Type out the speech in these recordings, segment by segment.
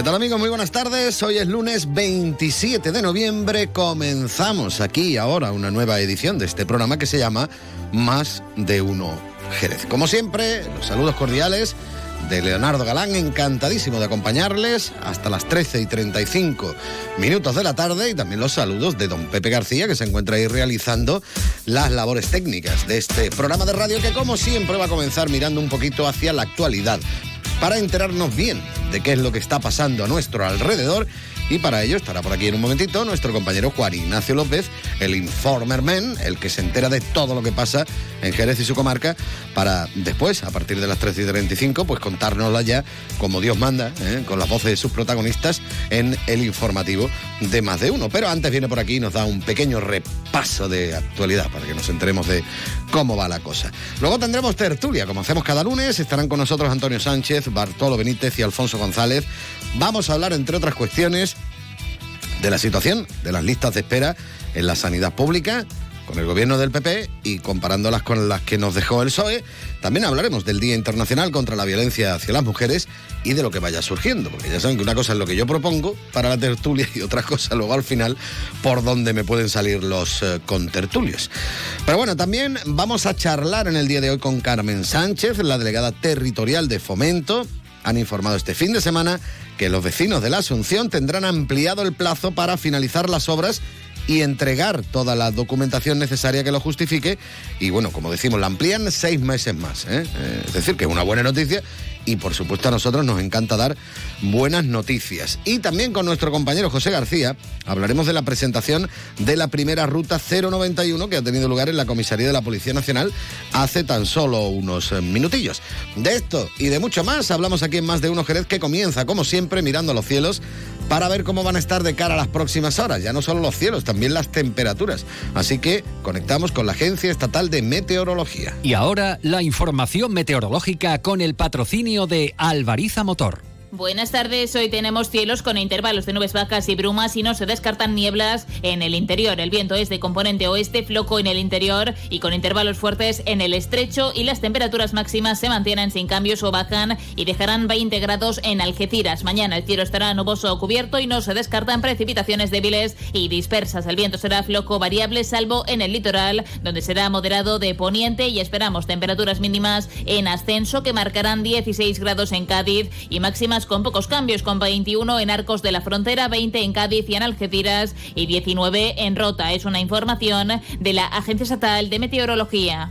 ¿Qué tal amigos? Muy buenas tardes. Hoy es lunes 27 de noviembre. Comenzamos aquí ahora una nueva edición de este programa que se llama Más de uno Jerez. Como siempre, los saludos cordiales de Leonardo Galán, encantadísimo de acompañarles hasta las 13 y 35 minutos de la tarde y también los saludos de don Pepe García que se encuentra ahí realizando las labores técnicas de este programa de radio que como siempre va a comenzar mirando un poquito hacia la actualidad para enterarnos bien de qué es lo que está pasando a nuestro alrededor y para ello estará por aquí en un momentito nuestro compañero Juan Ignacio López, el Informer Man, el que se entera de todo lo que pasa en Jerez y su comarca, para después, a partir de las 13 y 35, pues contárnosla ya como Dios manda, ¿eh? con las voces de sus protagonistas en el informativo de más de uno. Pero antes viene por aquí y nos da un pequeño repaso de actualidad para que nos enteremos de cómo va la cosa. Luego tendremos tertulia, como hacemos cada lunes, estarán con nosotros Antonio Sánchez, Bartolo Benítez y Alfonso González. Vamos a hablar, entre otras cuestiones, de la situación de las listas de espera en la sanidad pública con el gobierno del PP y comparándolas con las que nos dejó el PSOE. También hablaremos del Día Internacional contra la Violencia hacia las Mujeres y de lo que vaya surgiendo, porque ya saben que una cosa es lo que yo propongo para la tertulia y otra cosa luego al final por donde me pueden salir los eh, contertulios. Pero bueno, también vamos a charlar en el día de hoy con Carmen Sánchez, la delegada territorial de Fomento. Han informado este fin de semana que los vecinos de la Asunción tendrán ampliado el plazo para finalizar las obras y entregar toda la documentación necesaria que lo justifique. Y bueno, como decimos, la amplían seis meses más. ¿eh? Eh, es decir, que es una buena noticia y por supuesto a nosotros nos encanta dar buenas noticias. Y también con nuestro compañero José García hablaremos de la presentación de la primera ruta 091 que ha tenido lugar en la comisaría de la Policía Nacional hace tan solo unos eh, minutillos. De esto y de mucho más hablamos aquí en Más de Uno Jerez que comienza como siempre mirando a los cielos para ver cómo van a estar de cara a las próximas horas. Ya no solo los cielos, también las temperaturas. Así que conectamos con la Agencia Estatal de Meteorología. Y ahora la información meteorológica con el patrocinio de Alvariza Motor. Buenas tardes, hoy tenemos cielos con intervalos de nubes bajas y brumas y no se descartan nieblas en el interior. El viento es de componente oeste, floco en el interior y con intervalos fuertes en el estrecho y las temperaturas máximas se mantienen sin cambios o bajan y dejarán 20 grados en Algeciras. Mañana el cielo estará nuboso o cubierto y no se descartan precipitaciones débiles y dispersas. El viento será floco variable salvo en el litoral donde será moderado de poniente y esperamos temperaturas mínimas en ascenso que marcarán 16 grados en Cádiz y máximas con pocos cambios, con 21 en Arcos de la Frontera, 20 en Cádiz y en Algeciras y 19 en Rota. Es una información de la Agencia Estatal de Meteorología.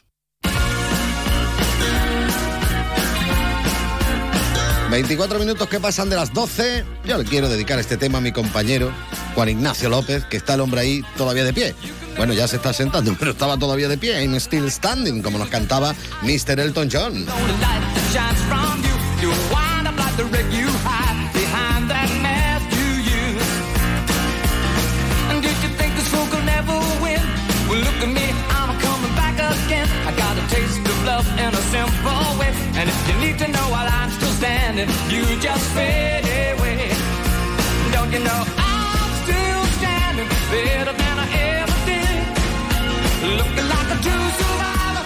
24 minutos que pasan de las 12. Yo le quiero dedicar este tema a mi compañero Juan Ignacio López, que está el hombre ahí todavía de pie. Bueno, ya se está sentando, pero estaba todavía de pie. I'm still standing, como nos cantaba Mr. Elton John. I simple way. And if you need to know I'm standing, you just fade away. Don't you know I'm still standing better than I ever did? Looking like a true survivor,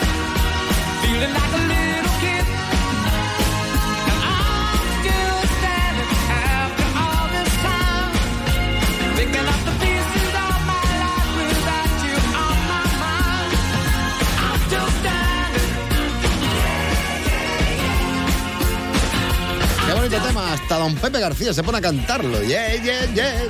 feeling like a don Pepe García se pone a cantarlo. Yeah, yeah, yeah.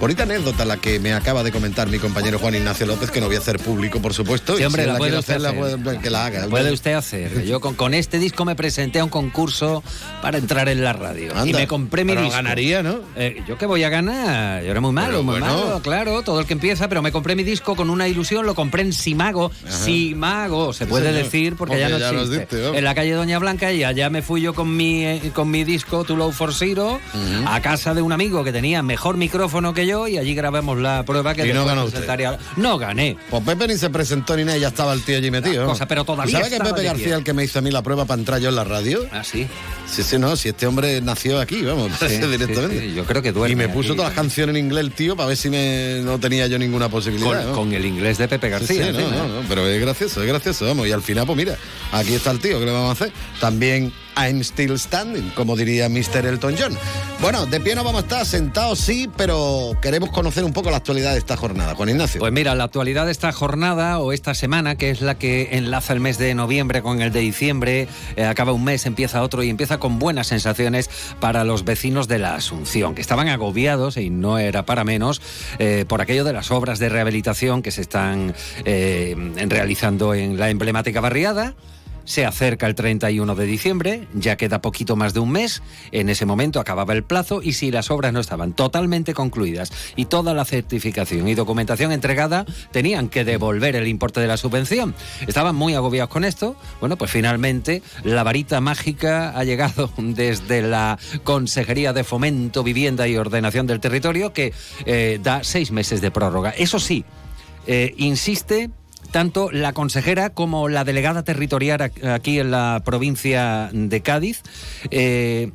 Bonita anécdota la que me acaba de comentar mi compañero Juan Ignacio López, que no voy a hacer público, por supuesto. Sí, y hombre, si la puede usted hacer, la puede- que la haga. Puede usted hacer. Yo con, con este disco me presenté a un concurso para entrar en la radio. Y me compré mi pero disco. ganaría, ¿no? Eh, ¿Yo qué voy a ganar? Yo era muy malo, Pero muy bueno. malo, claro, todo el que empieza, pero me compré mi disco con una ilusión, lo compré en Simago. Simago, se puede señor. decir, porque ya no ya lo existe. diste, en la calle Doña Blanca y allá me fui yo con mi, eh, con mi disco Too Low for A casa de un amigo que tenía mejor micrófono que yo y allí grabamos la prueba que Y no ganó usted. No gané. Pues Pepe ni se presentó ni nada, ya estaba el tío allí metido. ¿no? cosa, pero todavía ¿Sabe que Pepe García el que me hizo a mí la prueba para entrar yo en la radio? Ah, sí. Sí, sí, no, si este hombre nació aquí, vamos, Sí, directamente. sí, sí, yo creo que duerme Y me puso aquí. todas las canciones en inglés el tío para ver si me, no tenía yo ninguna posibilidad. Con, ¿no? con el inglés de Pepe García. sí, no, encima, no, ¿eh? no, pero es gracioso, es gracioso, vamos. Y al final, pues mira, aquí está el tío, ¿qué le vamos a hacer? También I'm still standing, como diría Mr. Elton John. Bueno, de pie no vamos a estar, sentados sí, pero queremos conocer un poco la actualidad de esta jornada. Juan Ignacio. Pues mira, la actualidad de esta jornada o esta semana, que es la que enlaza el mes de noviembre con el de diciembre, eh, acaba un mes, empieza otro y empieza con buenas sensaciones para los vecinos de la Asunción, que estaban agobiados, y no era para menos, eh, por aquello de las obras de rehabilitación que se están eh, realizando en la emblemática barriada. Se acerca el 31 de diciembre, ya queda poquito más de un mes, en ese momento acababa el plazo y si las obras no estaban totalmente concluidas y toda la certificación y documentación entregada, tenían que devolver el importe de la subvención. Estaban muy agobiados con esto. Bueno, pues finalmente la varita mágica ha llegado desde la Consejería de Fomento, Vivienda y Ordenación del Territorio que eh, da seis meses de prórroga. Eso sí, eh, insiste tanto la consejera como la delegada territorial aquí en la provincia de Cádiz. eh,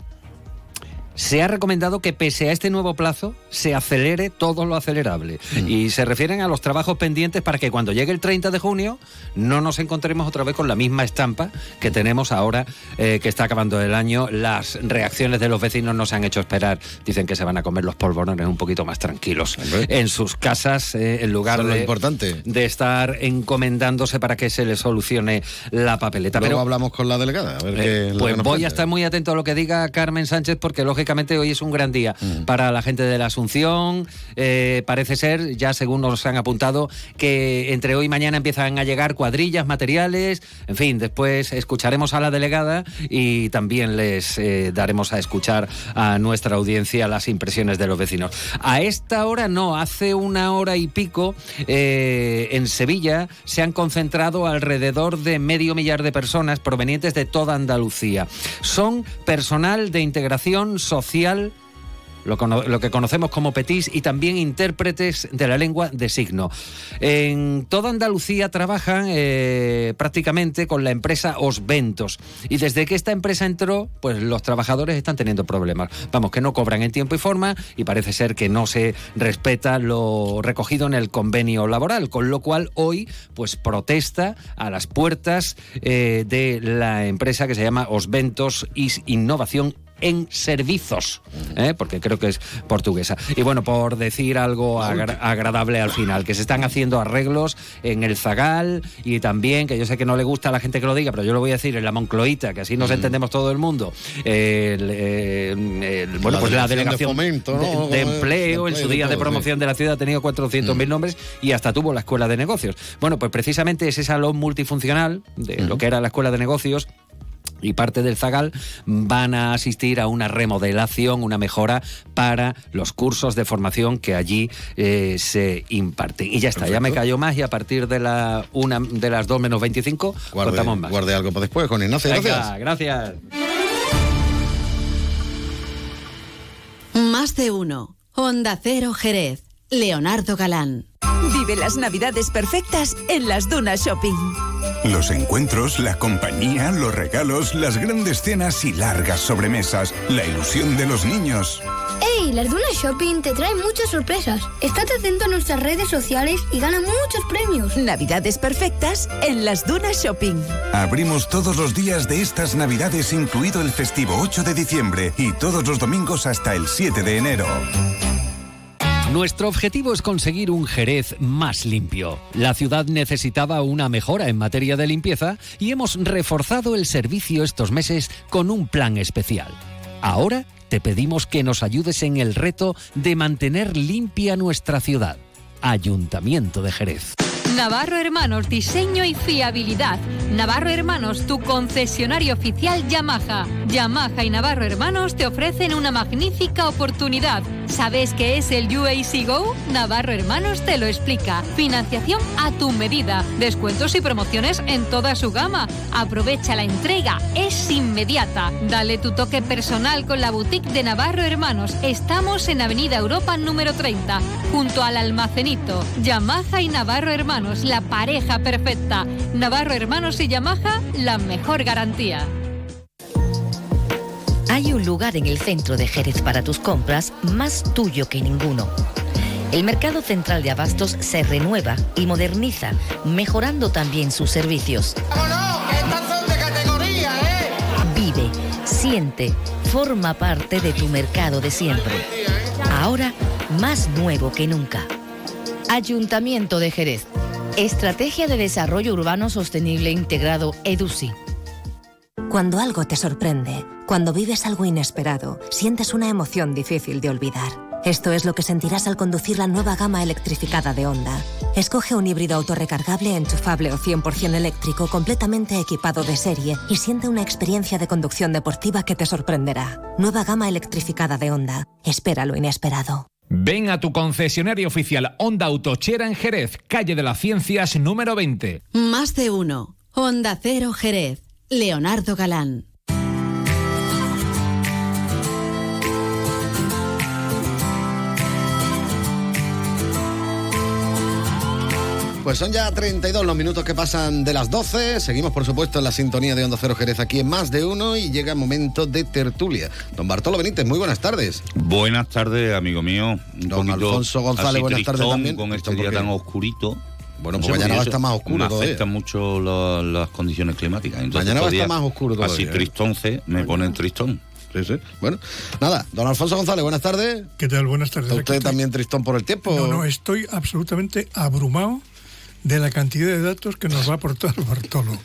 se ha recomendado que pese a este nuevo plazo se acelere todo lo acelerable. Y se refieren a los trabajos pendientes para que cuando llegue el 30 de junio no nos encontremos otra vez con la misma estampa que tenemos ahora eh, que está acabando el año. Las reacciones de los vecinos no se han hecho esperar. Dicen que se van a comer los polvorones un poquito más tranquilos Hombre. en sus casas eh, en lugar Eso es lo de, importante. de estar encomendándose para que se le solucione la papeleta. Luego Pero hablamos con la delegada. A ver eh, qué pues nos voy a estar muy atento a lo que diga Carmen Sánchez porque lógicamente hoy es un gran día Mm. para la gente de la Asunción. Eh, parece ser, ya según nos han apuntado, que entre hoy y mañana empiezan a llegar cuadrillas, materiales. En fin, después escucharemos a la delegada y también les eh, daremos a escuchar a nuestra audiencia las impresiones de los vecinos. A esta hora no, hace una hora y pico eh, en Sevilla se han concentrado alrededor de medio millar de personas provenientes de toda Andalucía. Son personal de integración social lo, que conocemos como petis y también intérpretes de la lengua de signo. En toda Andalucía trabajan eh, prácticamente con la empresa Osventos y desde que esta empresa entró, pues los trabajadores están teniendo problemas. Vamos, que no cobran en tiempo y forma y parece ser que no se respeta lo recogido en el convenio laboral, con lo cual hoy pues protesta a las puertas eh, de la empresa que se llama Osventos Innovación en servicios, ¿eh? porque creo que es portuguesa. Y bueno, por decir algo agra- agradable al final, que se están haciendo arreglos en el Zagal y también, que yo sé que no le gusta a la gente que lo diga, pero yo lo voy a decir en la Moncloita, que así nos entendemos todo el mundo. El, el- bueno, La pues la Delegación de delegación Fomento, ¿no? de, de Como es, empleo, en su día de promoción de la ciudad ha tenido 400.000 nombres y hasta tuvo la escuela de negocios. Bueno, pues precisamente ese salón multifuncional de lo que era la escuela de negocios y parte del Zagal van a asistir a una remodelación, una mejora para los cursos de formación que allí eh, se imparten. Y ya está, ya me callo más y a partir de, la una, de las 2 menos 25 Guarde, contamos más. guarde algo para después, Juan Ignacio. Venga, Gracias. gracias. Más de uno. Onda Cero Jerez. Leonardo Galán. Vive las navidades perfectas en las Dunas Shopping. Los encuentros, la compañía, los regalos, las grandes cenas y largas sobremesas, la ilusión de los niños. ¡Ey! Las Dunas Shopping te traen muchas sorpresas. Estate atento a nuestras redes sociales y gana muchos premios. Navidades perfectas en las Dunas Shopping. Abrimos todos los días de estas navidades, incluido el festivo 8 de diciembre y todos los domingos hasta el 7 de enero. Nuestro objetivo es conseguir un Jerez más limpio. La ciudad necesitaba una mejora en materia de limpieza y hemos reforzado el servicio estos meses con un plan especial. Ahora te pedimos que nos ayudes en el reto de mantener limpia nuestra ciudad. Ayuntamiento de Jerez. Navarro Hermanos, diseño y fiabilidad. Navarro Hermanos, tu concesionario oficial Yamaha. Yamaha y Navarro Hermanos te ofrecen una magnífica oportunidad. ¿Sabes qué es el UAC Go? Navarro Hermanos te lo explica. Financiación a tu medida. Descuentos y promociones en toda su gama. Aprovecha la entrega. Es inmediata. Dale tu toque personal con la boutique de Navarro Hermanos. Estamos en Avenida Europa número 30, junto al almacenito. Yamaha y Navarro Hermanos, la pareja perfecta. Navarro Hermanos y Yamaha, la mejor garantía. Hay un lugar en el centro de Jerez para tus compras más tuyo que ninguno. El Mercado Central de Abastos se renueva y moderniza, mejorando también sus servicios. Vive, siente, forma parte de tu mercado de siempre. Ahora más nuevo que nunca. Ayuntamiento de Jerez. Estrategia de Desarrollo Urbano Sostenible Integrado EDUSI. Cuando algo te sorprende, cuando vives algo inesperado, sientes una emoción difícil de olvidar. Esto es lo que sentirás al conducir la nueva gama electrificada de Honda. Escoge un híbrido autorrecargable, enchufable o 100% eléctrico completamente equipado de serie y siente una experiencia de conducción deportiva que te sorprenderá. Nueva gama electrificada de Honda. Espera lo inesperado. Ven a tu concesionario oficial Honda Autochera en Jerez, calle de las Ciencias número 20. Más de uno. Honda Cero Jerez. Leonardo Galán. Pues son ya 32 los minutos que pasan de las 12. Seguimos, por supuesto, en la sintonía de Onda Cero Jerez aquí en Más de Uno y llega el momento de tertulia. Don Bartolo Benítez, muy buenas tardes. Buenas tardes, amigo mío. Un Don Alfonso González, así buenas tardes también. Con este ¿Tristón día tan oscurito. Bueno, No pues sé, mañana va a estar más oscuro Me todavía. afectan mucho la- las condiciones climáticas. Entonces, Mañana va a estar más oscuro Así todavía, ¿eh? tristonce, me ponen tristón. Sí, sí. Bueno, nada, don Alfonso González, buenas tardes. ¿Qué tal? Buenas tardes. ¿Está usted también tristón por el tiempo? No, no, estoy absolutamente abrumado de la cantidad de datos que nos va a aportar Bartolo.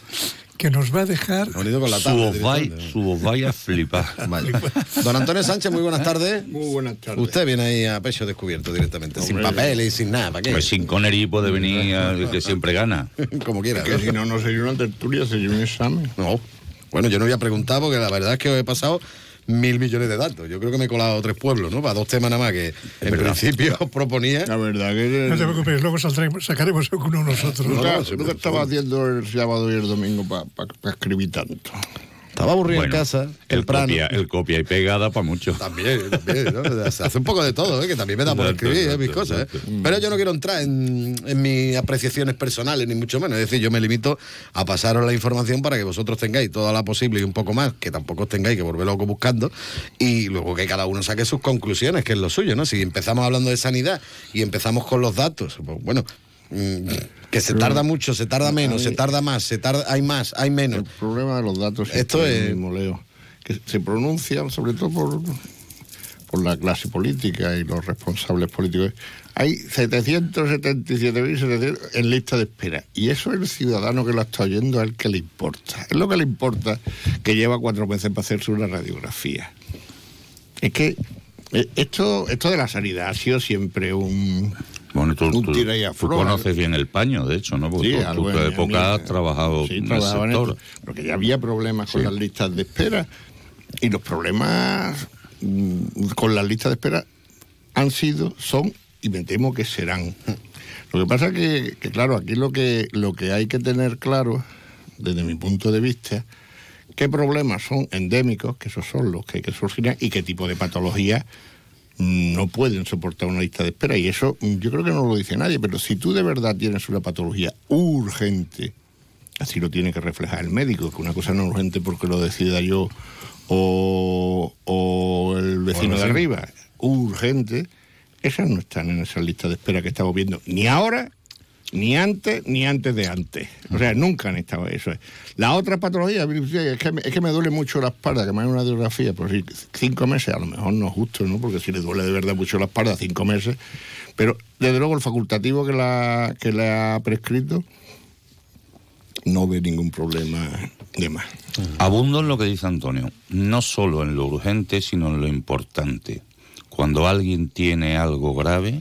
Que nos va a dejar. Bonito con la Su vai- su vaya a flipar. Don Antonio Sánchez, muy buenas tardes. Muy buenas tardes. Usted viene ahí a pecho descubierto directamente, sin Hombre. papel y sin nada, ¿para qué? Pues sin Connery puede venir que siempre gana. Como quiera. Que si no, no sería una tertulia, sería un examen. No. Bueno, yo no voy a preguntar porque la verdad es que os he pasado mil millones de datos. Yo creo que me he colado tres pueblos, ¿no? Para dos temas nada más que en verdad. principio proponía. La verdad que. No te preocupes, luego saldremos, sacaremos alguno nosotros. ¿Tú No, no, siempre, qué estabas haciendo el sábado y el domingo para escribir tanto? Estaba aburrido Bueno, en casa, El temprano. copia, el copia y pegada para mucho. También, también, ¿no? Se hace un poco de todo, ¿eh? que también me da por escribir ¿eh? mis cosas. ¿eh? Pero yo no quiero entrar en, en mis apreciaciones personales, ni mucho menos. Es decir, yo me limito a pasaros la información para que vosotros tengáis toda la posible y un poco más, que tampoco os tengáis que volver loco buscando, y luego que cada uno saque sus conclusiones, que es lo suyo, ¿no? Si empezamos hablando de sanidad y empezamos con los datos, pues bueno. Mm, Que se tarda mucho, se tarda menos, se tarda más, se tarda, hay más, hay menos. El problema de los datos Esto es- el mismo, Leo. Que se pronuncian, sobre todo por, por la clase política y los responsables políticos. Hay 777.700 en lista de espera. Y eso el ciudadano que lo está oyendo es el que le importa. Es lo que le importa que lleva cuatro meses para hacerse una radiografía. Es que eh, esto, esto de la sanidad ha sido siempre un, Bueno, tú, un tú- tira y tú afloja. conoces bien el paño, de hecho, ¿no? Porque Sí, tú, tú algo tu en- época en- has trabajado Sí, en el en sector. porque ya había problemas con Sí. las listas de espera y los problemas mm, con las listas de espera han sido, son y me temo que serán. Lo que pasa que, que claro, aquí lo que, lo que hay que tener claro, desde mi punto de vista, qué problemas son endémicos, que esos son los que hay que solucionar, y qué tipo de patologías no pueden soportar una lista de espera. Y eso yo creo que no lo dice nadie, pero si tú de verdad tienes una patología urgente, así lo tiene que reflejar el médico, que una cosa no es urgente porque lo decida yo o, o el vecino de arriba, urgente, esas no están en esa lista de espera que estamos viendo, ni ahora, ni antes, ni antes de antes. O sea, nunca han estado eso. La otra patología, es que, me- es que me duele mucho la espalda, que me hagan una radiografía, por si cinco meses, a lo mejor no es justo, ¿no? Porque si le duele de verdad mucho la espalda, cinco meses. Pero desde luego el facultativo que la, que le ha prescrito no ve ningún problema de más. Abundo en lo que dice Antonio, no solo en lo urgente, sino en lo importante. Cuando alguien tiene algo grave,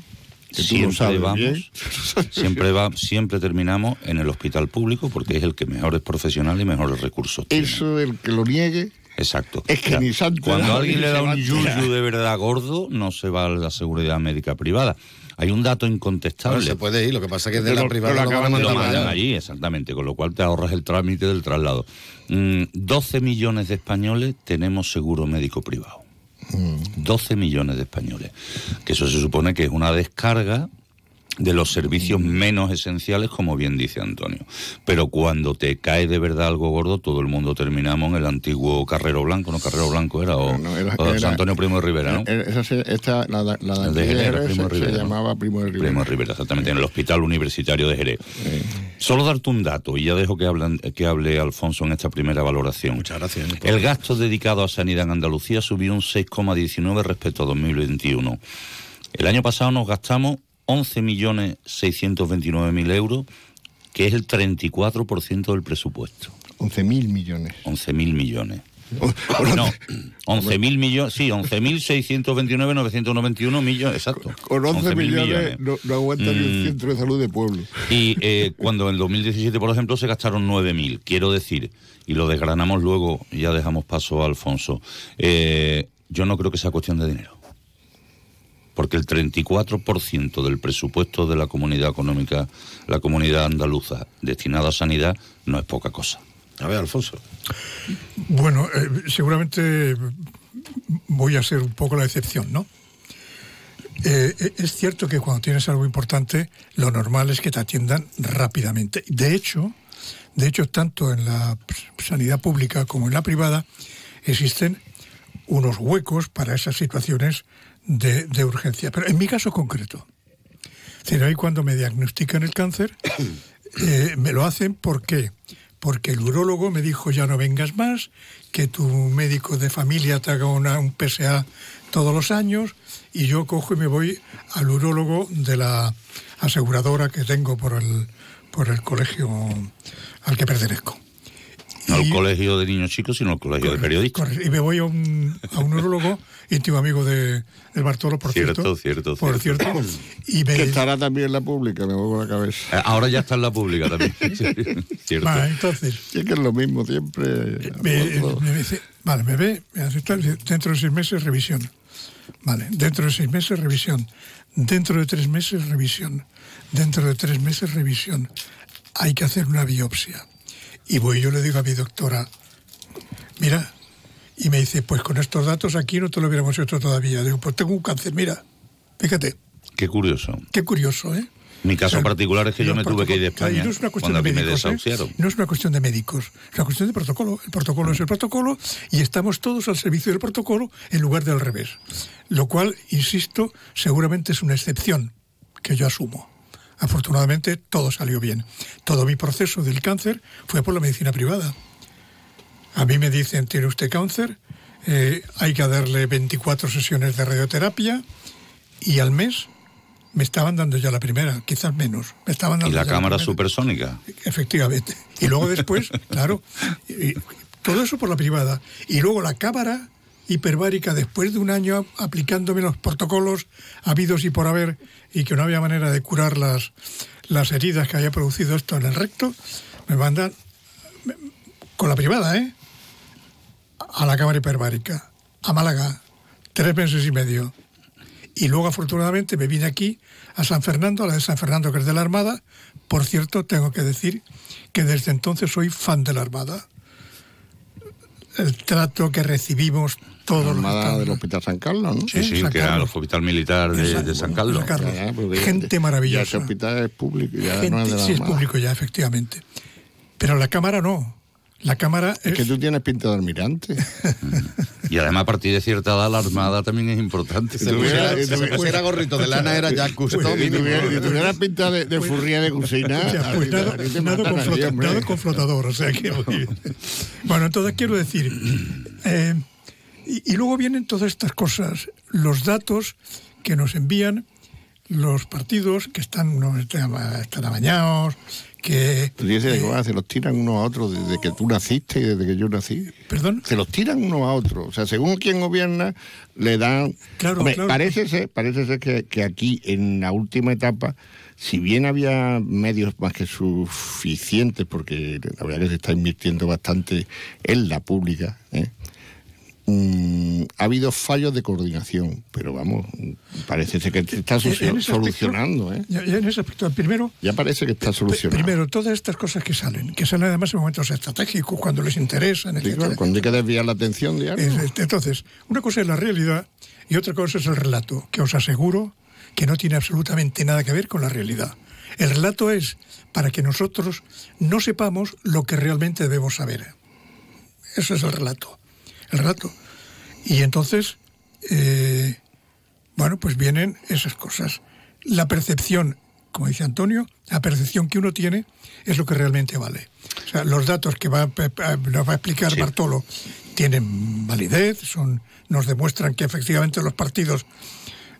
Que tú lo siempre sabes vamos, bien. siempre va, siempre terminamos en el hospital público porque es el que mejores profesionales y mejores recursos tiene. Eso, el que lo niegue, Exacto. es que O sea, ni santo Cuando era, alguien le da un yuyu de verdad gordo, no se va a la seguridad médica privada. Hay un dato incontestable. Bueno, se puede ir, lo que pasa es que de Pero- la privada pero lo acaban lo mandan allí, exactamente, con lo cual te ahorras el trámite del traslado. Mm, 12 millones de españoles tenemos seguro médico privado. 12 millones de españoles. Que eso se supone que es una descarga de los servicios menos esenciales, como bien dice Antonio. Pero cuando te cae de verdad algo gordo, todo el mundo terminamos en el antiguo Carrero Blanco, ¿no? Carrero Blanco era, o, era- o era- San Antonio Primo de Rivera, ¿no? Esa esta, la, la, de de Jerez, Jerez Primo de se, Rivera, se ¿no? llamaba Primo de Rivera. Primo de Rivera, exactamente, en el Hospital Universitario de Jerez. Solo darte un dato, y ya dejo que, hablan, que hable Alfonso en esta primera valoración. Muchas gracias. El gasto dedicado a sanidad en Andalucía subió un 6,19 respecto a 2021. El año pasado nos gastamos 11.629.000 euros, que es el 34% del presupuesto. 11.000 millones. 11.000 millones. No, 11.000 millones, sí, 11.629.991 millones, exacto. Con 11 11.000 millones, No, no aguanta ni el Mm. centro de salud de pueblo. Y eh, cuando en 2017, por ejemplo, se gastaron 9.000, quiero decir, y lo desgranamos luego, ya dejamos paso a Alfonso, eh, yo no creo que sea cuestión de dinero. Porque el 34% del presupuesto de la comunidad económica, la comunidad andaluza, destinado a sanidad, no es poca cosa. A ver, Alfonso. Bueno, eh, seguramente voy a ser un poco la excepción, ¿no? Eh, eh, es cierto que cuando tienes algo importante, lo normal es que te atiendan rápidamente. De hecho, de hecho, tanto en la sanidad pública como en la privada existen unos huecos para esas situaciones de, de urgencia. Pero en mi caso concreto, es decir, ahí cuando me diagnostican el cáncer, eh, me lo hacen ¿por qué? Porque el urólogo me dijo ya no vengas más, que tu médico de familia te haga una- un PSA todos los años y yo cojo y me voy al urólogo de la aseguradora que tengo por el, por el colegio al que pertenezco. No al colegio de niños chicos, sino al colegio de periodistas. Corre- Y me voy a un, a un urólogo íntimo amigo de, del Bartolo, por Cierto, cierto. cierto, Por cierto. cierto. Y me, Que estará también en la pública, me muevo la cabeza. Eh, Ahora ya está en la pública también. Cierto. Entonces, Sí, que es lo mismo siempre. me, Alfonso. me dice, vale, me ve, me hace tal, dentro de seis meses revisión. Vale, dentro de seis meses revisión. Dentro de tres meses revisión. Dentro de tres meses revisión. Hay que hacer una biopsia. Y voy, yo le digo a mi doctora, mira, y me dice, pues con estos datos aquí no te lo hubiéramos hecho todavía. Digo, pues tengo un cáncer, mira, fíjate, Qué curioso. qué curioso, ¿eh? Mi caso particular es que yo me tuve que ir de España no es una cuestión cuando de aquí me médicos, ¿eh? desahuciaron. No es una cuestión de médicos, es una cuestión de protocolo. El protocolo es el protocolo y estamos todos al servicio del protocolo en lugar del revés. Lo cual, insisto, seguramente es una excepción que yo asumo. Afortunadamente todo salió bien. Todo mi proceso del cáncer fue por la medicina privada. A mí me dicen, tiene usted cáncer, eh, hay que darle 24 sesiones de radioterapia y al mes me estaban dando ya la primera, quizás menos. Me estaban Y dando la ya cámara primera. supersónica. Efectivamente. Y luego después, claro, y- y todo eso por la privada. Y luego la cámara hiperbárica, después de un año aplicándome los protocolos habidos y por haber, y que no había manera de curar las, las heridas que había producido esto en el recto, me mandan con la privada, ¿eh? A la cámara hiperbárica, a Málaga, tres meses y medio. Y luego, afortunadamente, me vine aquí a San Fernando, a la de San Fernando, que es de la Armada. Por cierto, tengo que decir que desde entonces soy fan de la Armada. El trato que recibimos todos los Armada estados- del Hospital San Carlos, ¿no? Sí, sí, San que era el Carlos. hospital militar de, de San Carlos. San Carlos. Ya, ya, porque Gente Ya maravillosa. ese hospital es público, ya Gente- no es de la sí, es público ya, efectivamente. Pero la Cámara no. La Cámara es... Es que tú tienes pinta de almirante. Y además, a partir de cierta edad, la armada también es importante. Si tuviera- Si se pusiera gorrito de lana era ya Cousteau Pues, Si tuviera, si tuviera pinta de, de furría de cocina, pues nada, nada con allí, flota- hombre. nada con flotador, o sea que... bueno, entonces quiero decir... eh, y, y luego vienen todas estas cosas, los datos que nos envían los partidos que están, no, están, están amañados, que... Tú dices se los tiran unos a otros desde que tú naciste y desde que yo nací. ¿Perdón? Se los tiran unos a otros. O sea, según quién gobierna, le dan... Claro, Hombre, claro. Parece ser, parece ser que, que aquí, en la última etapa, si bien había medios más que suficientes, porque la verdad que se está invirtiendo bastante en la pública, ¿eh? Mm, ha habido fallos de coordinación, pero vamos, parece que está ese aspecto- solucionando, ¿eh? En ese aspecto, primero, Ya parece que está solucionado. primero, todas estas cosas que salen, que salen además en momentos estratégicos, cuando les interesan, Sí, etcétera. claro, cuando hay que desviar la atención de algo. Es- es- Entonces, una cosa es la realidad y otra cosa es el relato, que os aseguro que no tiene absolutamente nada que ver con la realidad. El relato es para que nosotros no sepamos lo que realmente debemos saber. Eso es el relato. El relato. Y entonces, eh, bueno, pues vienen esas cosas. La percepción, como dice Antonio, la percepción que uno tiene es lo que realmente vale. O sea, los datos que va, nos va a explicar Bartolo tienen validez, son, nos demuestran que efectivamente los partidos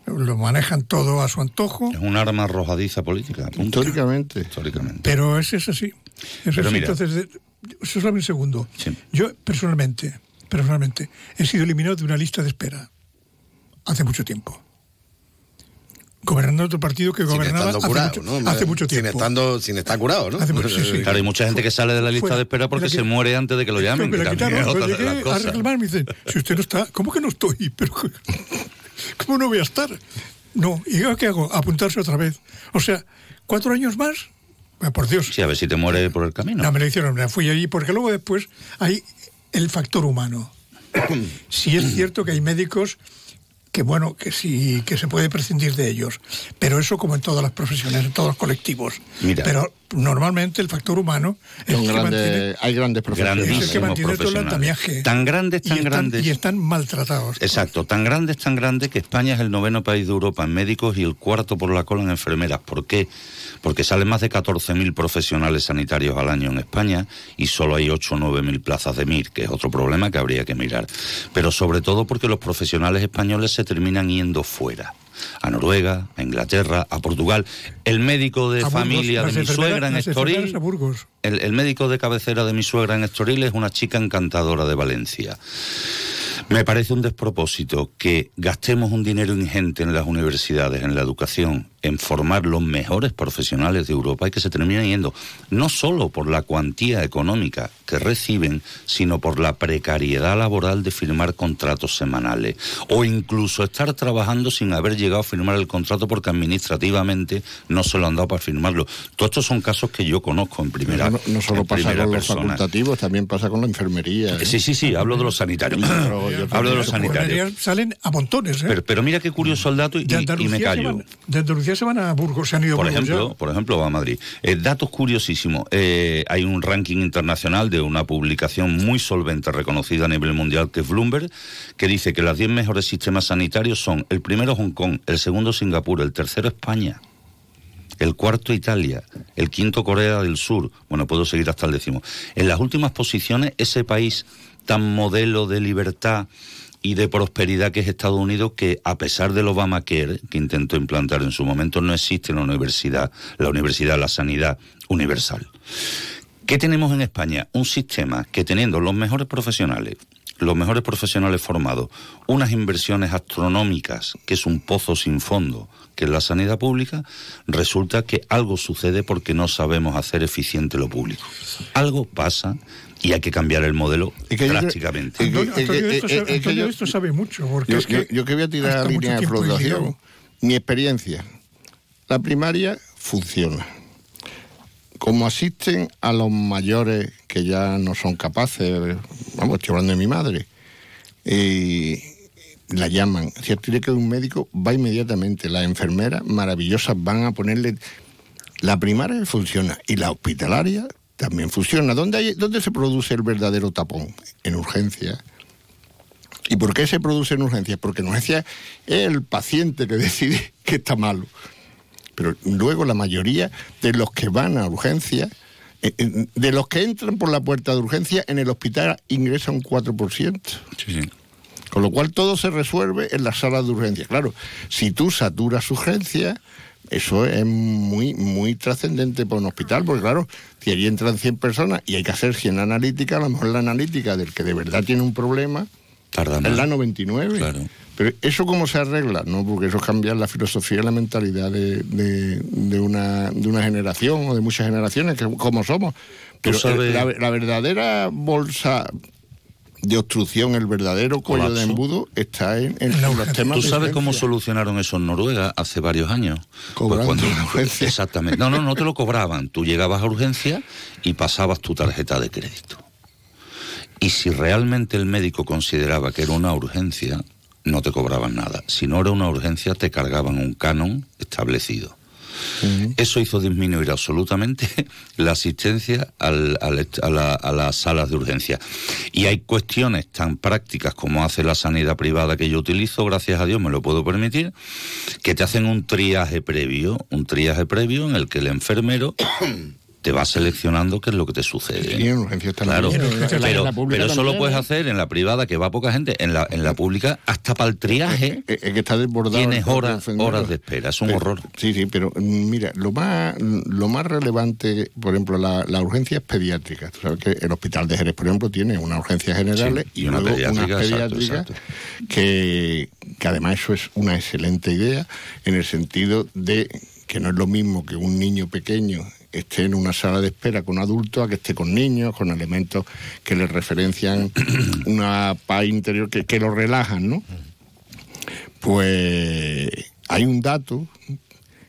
lo manejan todo a su antojo, Es un arma arrojadiza política. punto. Históricamente. Históricamente. pero es, es así. Es Pero así. mira. Entonces, de- solo un segundo. Yo personalmente, personalmente, he sido eliminado de una lista de espera hace mucho tiempo. Gobernando otro partido que Sin gobernaba hace, curado, mucho, ¿no? hace mucho Sin tiempo. estando, sin estar curado, ¿no? Hace mucho- sí, sí. Claro, hay mucha gente que sale de la lista Fuera. de espera porque la se muere antes de que lo llamen. Me que la también quitaron, otra llegué a reclamar, me dicen, si usted no está, ¿cómo que no estoy? Pero, ¿Cómo no voy a estar? No, ¿y yo qué hago? Apuntarse otra vez. O sea, ¿cuatro años más? Por Dios. Sí, a ver si te muere por el camino. No, me lo hicieron, me fui allí, porque luego después hay el factor humano. sí es cierto que hay médicos que, bueno, que sí, que se puede prescindir de ellos, pero eso como en todas las profesiones, en todos los colectivos. Mira. Pero normalmente el factor humano es el que grandes- mantiene- hay grandes profesionales. es el que mantiene todo el andamiaje. Tan grandes, y tan están, grandes. Y están maltratados. Exacto, tan grande es tan grande que España es el noveno país de Europa en médicos y el cuarto por la cola en enfermeras. ¿Por qué? Porque salen más de 14.000 profesionales sanitarios al año en España y solo hay 8 o 9.000 plazas de MIR, que es otro problema que habría que mirar. Pero sobre todo porque los profesionales españoles se terminan yendo fuera. A Noruega, a Inglaterra, a Portugal. El médico de A familia de mi suegra en Estoril el, el médico de cabecera de mi suegra en Estoril es una chica encantadora de Valencia. Me parece un despropósito que gastemos un dinero ingente en las universidades, en la educación, en formar los mejores profesionales de Europa y que se terminen yendo, no solo por la cuantía económica que reciben, sino por la precariedad laboral de firmar contratos semanales o incluso estar trabajando sin haber llegado a firmar el contrato porque administrativamente no se lo han dado para firmarlo. Todos estos son casos que yo conozco en primera no, no solo pasa con los persona. facultativos, también pasa con la enfermería. ¿eh? Sí, sí, sí, hablo de los sanitarios. Hablo de los sanitarios. Salen a montones, ¿eh? Pero, pero mira qué curioso el dato y, de, y Andalucía me callo. van, de Andalucía se van a Burgos, se han ido a Por Burgos ya. ejemplo, por ejemplo, va a Madrid. Eh, datos curiosísimos. Eh, hay un ranking internacional de una publicación muy solvente, reconocida a nivel mundial, que es Bloomberg, que dice que los 10 mejores sistemas sanitarios son el primero Hong Kong, el segundo Singapur, el tercero España, el cuarto Italia, el quinto Corea del Sur. Bueno, puedo seguir hasta el décimo. En las últimas posiciones, ese país tan modelo de libertad y de prosperidad que es Estados Unidos, que a pesar del Obamacare, que intentó implantar en su momento, no existe la universidad, la universidad, la sanidad universal. ¿Qué tenemos en España? Un sistema que teniendo los mejores profesionales, los mejores profesionales formados, unas inversiones astronómicas, que es un pozo sin fondo, que es la sanidad pública, resulta que algo sucede porque no sabemos hacer eficiente lo público. Algo pasa y hay que cambiar el modelo que yo creo- drásticamente. Antonio, esto, sabe, mucho, porque Yo, es que yo- yo que voy a tirar la línea de flotación, mi experiencia. La primaria funciona. Como asisten a los mayores que ya no son capaces, vamos, estoy hablando de mi madre, y la llaman. Si tiene que un médico, va inmediatamente. Las enfermeras maravillosas van a ponerle. La primaria funciona y la hospitalaria también funciona. ¿Dónde, hay, ¿Dónde se produce el verdadero tapón? En urgencia. ¿Y por qué se produce en urgencia? Porque en urgencia es el paciente que decide que está malo. Pero luego la mayoría de los que van a urgencia, eh, eh, de los que entran por la puerta de urgencia, en el hospital ingresa un 4%. Con lo cual todo se resuelve en las salas de urgencia. Claro, si tú saturas urgencias, eso es muy, muy trascendente para un hospital, porque claro, si allí entran 100 personas y hay que hacer 100 analíticas, a lo mejor la analítica del que de verdad tiene un problema Tarda es la 99. Claro. Pero eso cómo se arregla, ¿no? Porque eso cambia la filosofía y la mentalidad de, de- de una, de una generación o de muchas generaciones, que, como somos. Pero sabes- la, la verdadera bolsa de obstrucción, el verdadero cuello de Colapso. embudo está en, en los temas ¿Tú sabes cómo solucionaron eso en Noruega hace varios años? Pues Cobrando una urgencia. Exactamente. No, no, no te lo cobraban. Tú llegabas a urgencia y pasabas tu tarjeta de crédito. Y si realmente el médico consideraba que era una urgencia, no te cobraban nada. Si no era una urgencia, te cargaban un canon establecido. Eso hizo disminuir absolutamente la asistencia al- al est- a, la- a las salas de urgencia. Y hay cuestiones tan prácticas como hace la sanidad privada que yo utilizo, gracias a Dios me lo puedo permitir, que te hacen un triaje previo, un triaje previo en el que el enfermero te va seleccionando qué es lo que te sucede. Urgencia está Claro, bien. La pero, pero eso lo puedes ¿eh? hacer en la privada, que va poca gente, en la, en la pública, hasta para el triaje. Es que está desbordado. Tienes horas, horas de espera, es un Pero- horror. Sí, sí, pero mm, mira, lo más, lo más relevante, por ejemplo, la, la urgencia es pediátrica. Tú sabes que el hospital de Jerez, por ejemplo, tiene una urgencia generales Sí, y, y una luego pediátrica, unas exacto, pediátricas exacto. que, que además eso es una excelente idea en el sentido de que no es lo mismo que un niño pequeño esté en una sala de espera con adultos a que esté con niños, con elementos que le referencian una paz interior que, que lo relajan, ¿no? Pues hay un dato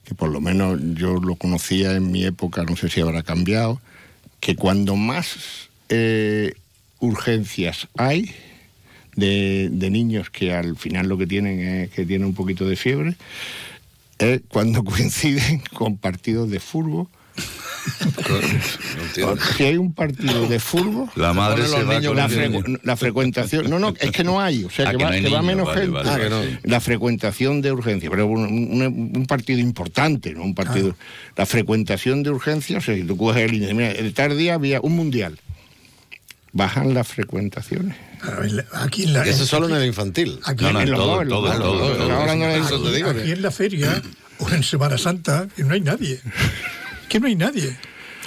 que por lo menos yo lo conocía en mi época, no sé si habrá cambiado, que cuando más eh, urgencias hay de, de niños que al final lo que tienen es que tienen un poquito de fiebre, es cuando coinciden con partidos de fútbol. Si hay un partido de fútbol, La madre se va con la, frecuentación. No, no, es que no hay. O sea, Ah, que, que va, no menos vale, gente. vale, Ah, vale, que no. sí. La frecuentación de urgencia, pero un, un- un partido importante, ¿no? Un partido. La frecuentación de urgencia, o sea, si tú coges el índice, mira, el tal día había un mundial. Bajan las frecuentaciones. Aquí en la, Eso solo en el infantil. Aquí No, no, en los todo. Ahora no Aquí- eso te digo. Aquí en la feria o en Semana Santa que no hay nadie. Que no hay nadie.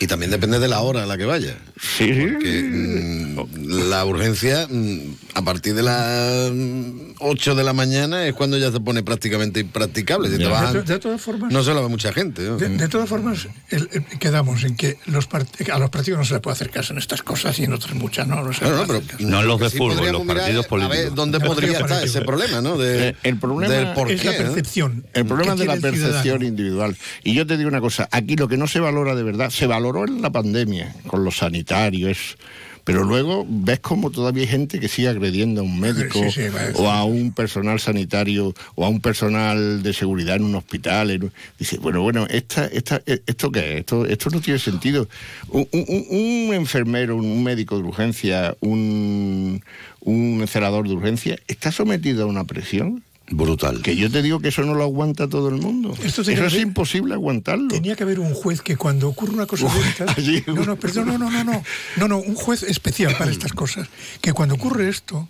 Y también depende de la hora a la que vaya. Sí, Porque mm, la urgencia, mm, a partir de las mm, 8 de la mañana, es cuando ya se pone prácticamente impracticable. Si te De, bajan- to- de todas formas, no se lo ve mucha gente. ¿no? de, de todas formas el- el- quedamos en que los a los partidos no se les puede hacer caso en estas cosas y en otras muchas no. no se no, puede pero. No en los de Sí fútbol, los partidos A políticos. ver, ¿dónde Los podría estar ese políticos. problema, no? De, Eh, el problema del por es la ¿no? percepción. El problema de la el percepción ciudadano. individual. Y yo te digo una cosa, aquí lo que no se valora de verdad, se valoró en la pandemia, con los sanitarios, pero luego ves como todavía hay gente que sigue agrediendo a un médico Sí, sí, va, o a un personal sanitario o a un personal de seguridad en un hospital. en Dice, bueno, bueno, esta, esta, ¿esto qué es? Esto, esto no tiene sentido. Un, un- un enfermero, un médico de urgencia, un, un celador de urgencia, está sometido a una presión Brutal. que yo te digo que eso no lo aguanta todo el mundo. Esto eso es imposible aguantarlo. Tenía que haber un juez que cuando ocurre una cosa de estas... allí- No, no, perdón, no, no, no, no. No, no, un juez especial para estas cosas. Que cuando ocurre esto,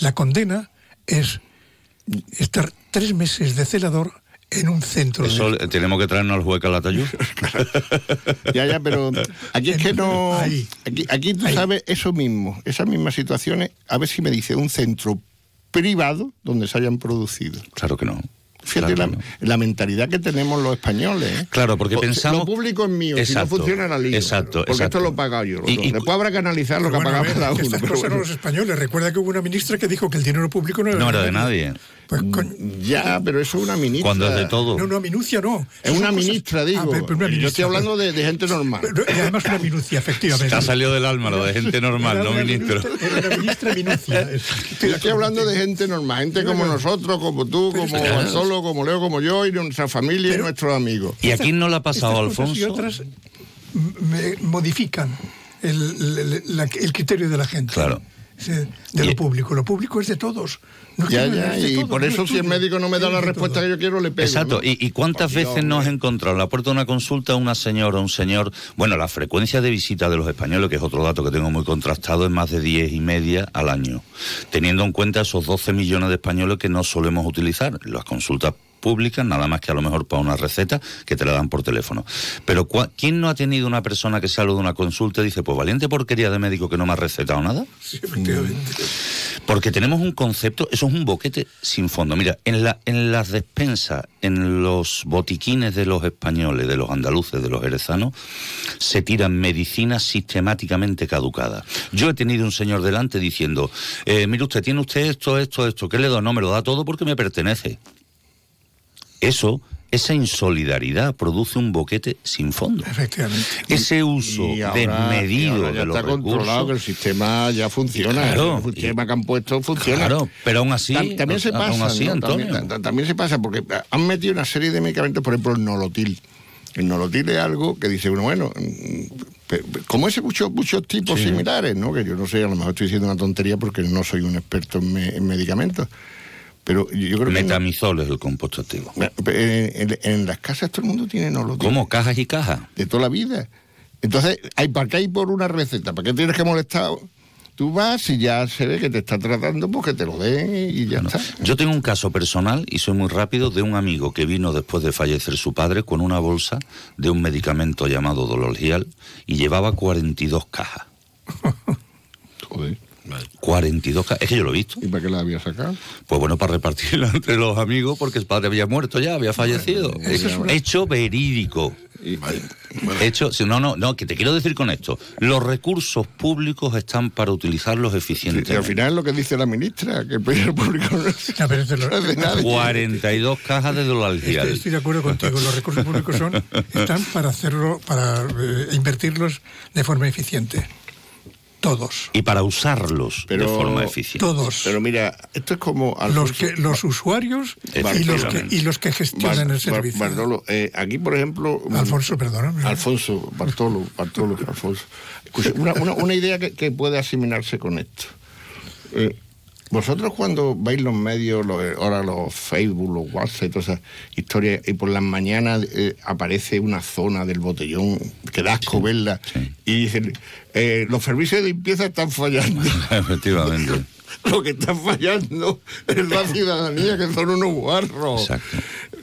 la condena es estar tres meses de celador en un centro. de- Eso tenemos que traernos al juez Calatayud. Ya, ya, pero aquí es que no. Ahí. Aquí, aquí tú sabes eso mismo, esas mismas situaciones. A ver si me dice un centro privado donde se hayan producido. Claro que no. Fíjate Claro la, que no. la mentalidad que tenemos los españoles. ¿eh? Claro, porque O- pensamos- Lo público es mío, si no funciona la liga. exacto, Porque exacto. esto lo he pagado yo. Y- y- Después habrá que analizar lo que Bueno, ha a pagado cada uno. estas pero cosas bueno. no los españoles. Recuerda que hubo una ministra que dijo que el dinero público no era, No era de nadie. Pues, coño, Ya, pero eso es una ministra. Cuando es de todo. no, no, minucia no. Es una cosas- ministra, digo. Ah, pero- pero una Yo estoy hablando de, de gente normal. Pero- Y además una minucia, efectivamente. Te ha salido del alma lo de gente normal, Era no una ministro. ministra- Era una ministra minucia. Es- Yo estoy hablando de gente normal, gente como nosotros, como tú, como Claro. Solo, como Leo, como yo, y nuestra familia y nuestros amigos. ¿Y aquí no le ha pasado a cosas y Alfonso? otras me- modifican el, el- la- el criterio de la gente. Claro. de lo público. Lo público es de todos. No Ya, ya, y por eso si el médico no me da la respuesta que yo quiero, le pego. Exacto. ¿no? ¿Y, y cuántas Dios, veces nos encontrado en la puerta de una consulta una señora o un señor? Bueno, la frecuencia de visita de los españoles, que es otro dato que tengo muy contrastado, es más de 10 y media al año, teniendo en cuenta esos 12 millones de españoles que no solemos utilizar. Las consultas públicas, nada más que a lo mejor para una receta que te la dan por teléfono. Pero ¿cuá- ¿quién no ha tenido una persona que sale de una consulta y dice, pues valiente porquería de médico que no me ha recetado nada? Sí, efectivamente. Porque tenemos un concepto, eso es un boquete sin fondo. Mira, en, la, en las despensas, en los botiquines de los españoles, de los andaluces, de los jerezanos, se tiran medicinas sistemáticamente caducadas. Yo he tenido un señor delante diciendo, eh, mire usted, tiene usted esto, esto, esto, ¿qué le doy? No, me lo da todo porque me pertenece. Eso, esa insolidaridad produce un boquete sin fondo. Efectivamente. Ese uso Y ahora- y desmedido ahora ya de los está controlado, que el sistema ya funciona. Claro. El sistema que han puesto funciona. Claro, pero aún así, Tam- también se aún pasa. así, ¿no? Antonio. También, ta- también se pasa porque han metido una serie de medicamentos, por ejemplo, el nolotil. El nolotil es algo que dice uno, bueno, mm, como ese muchos muchos tipos Sí. similares, ¿no? Que yo no sé, a lo mejor estoy diciendo una tontería porque no soy un experto en, me- en medicamentos. Pero yo creo que Metamizol es el compuesto activo. en, en- en las casas todo el mundo tiene nolotil. ¿Cómo? ¿Cajas y cajas? De toda la vida. Entonces, hay, ¿para qué hay por una receta? ¿Para qué tienes que molestar? Tú vas y ya se ve que te está tratando, pues que te lo den y ya está. Yo tengo un caso personal, y soy muy rápido, de un amigo que vino después de fallecer su padre con una bolsa de un medicamento llamado Dolorgial y llevaba 42 cajas. Joder. 42 cajas. Es que yo lo he visto. ¿Y para qué la había sacado? Pues bueno, para repartirla entre los amigos porque el padre había muerto ya, había fallecido. Eso es una- Hecho verídico. Hecho, si no, no, no, que te quiero decir con esto. Los recursos públicos están para utilizarlos Y eficientemente. al final lo que dice la ministra, que el primer público no es lo- no nadie. 42 cajas de Dolorgial. Estoy, estoy de acuerdo contigo. Los recursos públicos son están para hacerlo, para eh, invertirlos de forma eficiente. Todos. y para usarlos Pero- de forma eficiente. Todos. Pero mira, esto es como... Los que los usuarios y los que, y los que gestionan Bar- el Bar- servicio. Bartolo, eh, aquí, por ejemplo... mm, Alfonso, perdóname. Alfonso, Bartolo, Bartolo, Alfonso. Escucha, una, una- una idea que, que puede asimilarse con esto. Eh, vosotros cuando veis los medios, los, ahora los Facebook, los WhatsApp todas esas historias, y por las mañanas eh, aparece una zona del botellón que da asco verla, y dicen, eh, los servicios de limpieza están fallando. Efectivamente. Lo que está fallando es la ciudadanía, que son unos guarros. Exacto.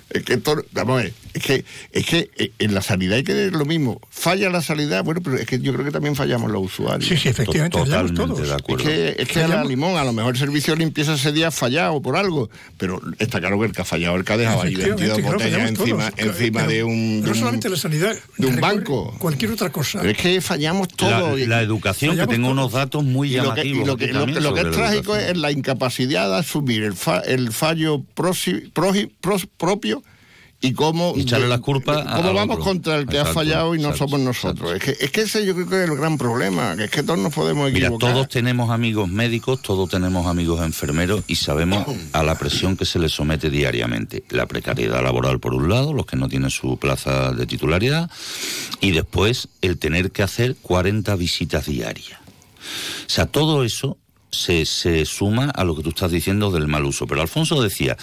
Es que, esto- vamos a ver, es que, es que eh, en la sanidad hay que ver lo mismo. Falla la sanidad, bueno, pero es que yo creo que también fallamos los usuarios. Sí, sí, efectivamente, fallamos Totalmente todos. de Es acuerdo. que, es que a la limón, a lo mejor el servicio de limpieza ese día ha fallado por algo, pero está claro que el que ha fallado, el que ha dejado ahí Efectivamente, 22 claro, botellas encima, todos. encima Pero de un. No de solamente la sanidad. de un banco. Cualquier otra cosa. Pero es que fallamos todo. La, educación, que tengo todos. unos datos muy y lo que, llamativos. y lo que, lo- también lo que es trágico es la incapacidad de asumir el, fa- el fallo prosi- propio y cómo, Y echarle cómo vamos otro. contra el que ha fallado y no exacto, somos nosotros. Es que, es que ese yo creo que es el gran problema, que es que todos nos podemos Mira, equivocar. todos tenemos amigos médicos, todos tenemos amigos enfermeros y sabemos a la presión que se les somete diariamente. La precariedad laboral, por un lado, los que no tienen su plaza de titularidad, y después el tener que hacer 40 visitas diarias. O sea, todo eso se, se suma a lo que tú estás diciendo del mal uso. Pero Alfonso decía,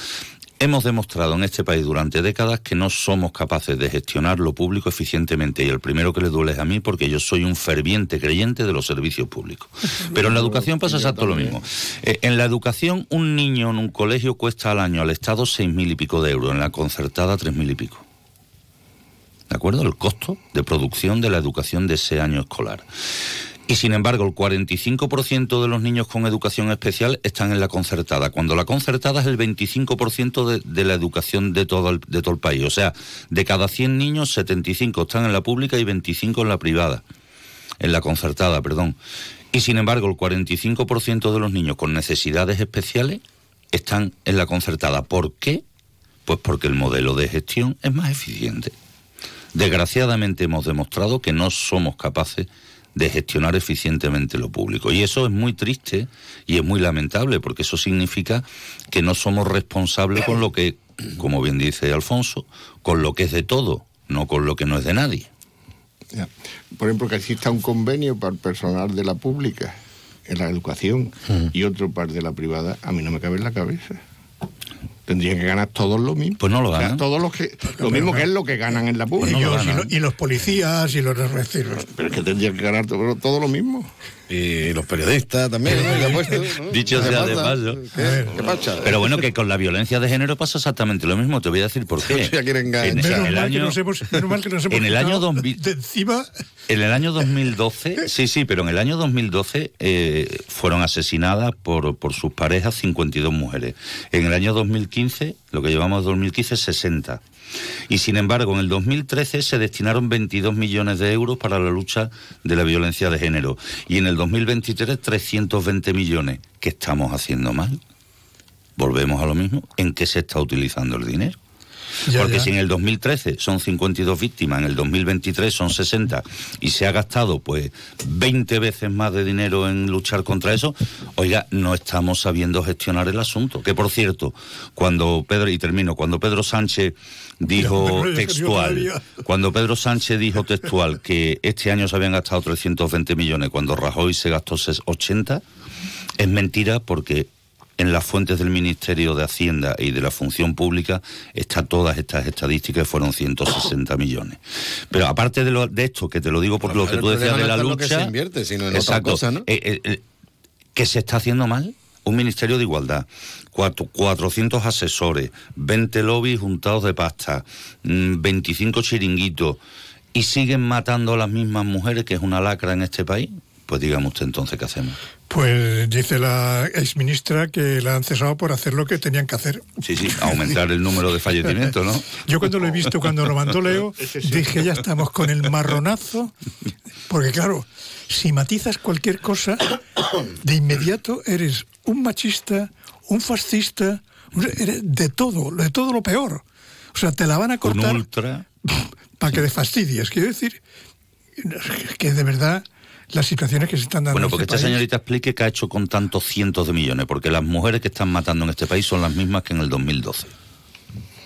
hemos demostrado en este país durante décadas que no somos capaces de gestionar lo público eficientemente y el primero que le duele es a mí porque yo soy un ferviente creyente de los servicios públicos. Pero en la educación pasa exacto lo mismo. Eh, en la educación un niño en un colegio cuesta al año al Estado seis mil y pico de euros, en la concertada tres mil y pico. ¿De acuerdo? El costo de producción de la educación de ese año escolar. Y sin embargo, el 45% de los niños con educación especial están en la concertada, cuando la concertada es el 25% de, de la educación de todo, el, de todo el país. O sea, de cada 100 niños, 75 están en la pública y 25 en la privada. En la concertada, perdón. Y sin embargo, el 45% de los niños con necesidades especiales están en la concertada. ¿Por qué? Pues porque el modelo de gestión es más eficiente. Desgraciadamente hemos demostrado que no somos capaces de gestionar eficientemente lo público. Y eso es muy triste y es muy lamentable, porque eso significa que no somos responsables con lo que, como bien dice Alfonso, con lo que es de todo, no con lo que no es de nadie. Ya. Por ejemplo, que exista un convenio para el personal de la pública, en la educación y otro par de la privada, a mí no me cabe en la cabeza. Tendrían que ganar todos lo mismo. Pues no lo O sea, ganan. todos los que, lo mismo que es lo que ganan en la Y, pública. ellos, y, lo- y los policías y los reciros. Pero es que tendrían que ganar todo, todo lo mismo. Y los periodistas también, ¿no? Puesto, ¿no? Dicho ¿Qué sea de paso. ¿Qué, ¿Qué pasa? Pero bueno, que con la violencia de género pasa exactamente lo mismo. Te voy a decir por qué. En, el año, nos hemos, menos mal que nos hemos en el año quitado 2000 de encima en el año 2012, sí, sí, pero en el año 2012 eh, fueron asesinadas por, por sus parejas 52 mujeres. En el año 2015, lo que llevamos de 2015, 60. Y sin embargo, en el 2013 se destinaron 22 millones de euros para la lucha de la violencia de género. Y en el 2023, 320 millones. ¿Qué estamos haciendo mal? Volvemos a lo mismo. ¿En qué se está utilizando el dinero? Ya, Porque ya. si en el 2013 son 52 víctimas, en el 2023 son 60 y se ha gastado pues 20 veces más de dinero en luchar contra eso, oiga, no estamos sabiendo gestionar el asunto. Que por cierto, cuando Pedro, y termino, cuando Pedro Sánchez dijo textual, cuando Pedro Sánchez dijo textual que este año se habían gastado 320 millones, cuando Rajoy se gastó 80, es mentira porque en las fuentes del Ministerio de Hacienda y de la Función Pública está todas estas estadísticas que fueron 160 millones. Pero aparte de, lo- de esto, que te lo digo por lo que tú decías de la lo que lucha... se invierte, sino en otra Exacto. cosa, ¿no? Eh, eh, eh, ¿Qué se está haciendo mal? Un Ministerio de Igualdad, cuatro- 400 asesores, 20 lobbies juntados de pasta, mm, 25 chiringuitos, y siguen matando a las mismas mujeres, que es una lacra en este país. Pues dígame usted entonces qué hacemos. Pues dice la exministra que la han cesado por hacer lo que tenían que hacer. Sí, sí, aumentar el número de fallecimientos, ¿no? Yo cuando lo he visto, cuando lo mandó Leo, dije, ya estamos con el marronazo, porque claro, si matizas cualquier cosa, de inmediato eres un machista, un fascista, un- eres de todo, de todo lo peor. O sea, te la van a Un cortar ultra. para que te fastidies. Quiero decir que de verdad las situaciones que se están dando Bueno, en porque este esta país- señorita explique qué ha hecho con tantos cientos de millones, porque las mujeres que están matando en este país son las mismas que en el 2012.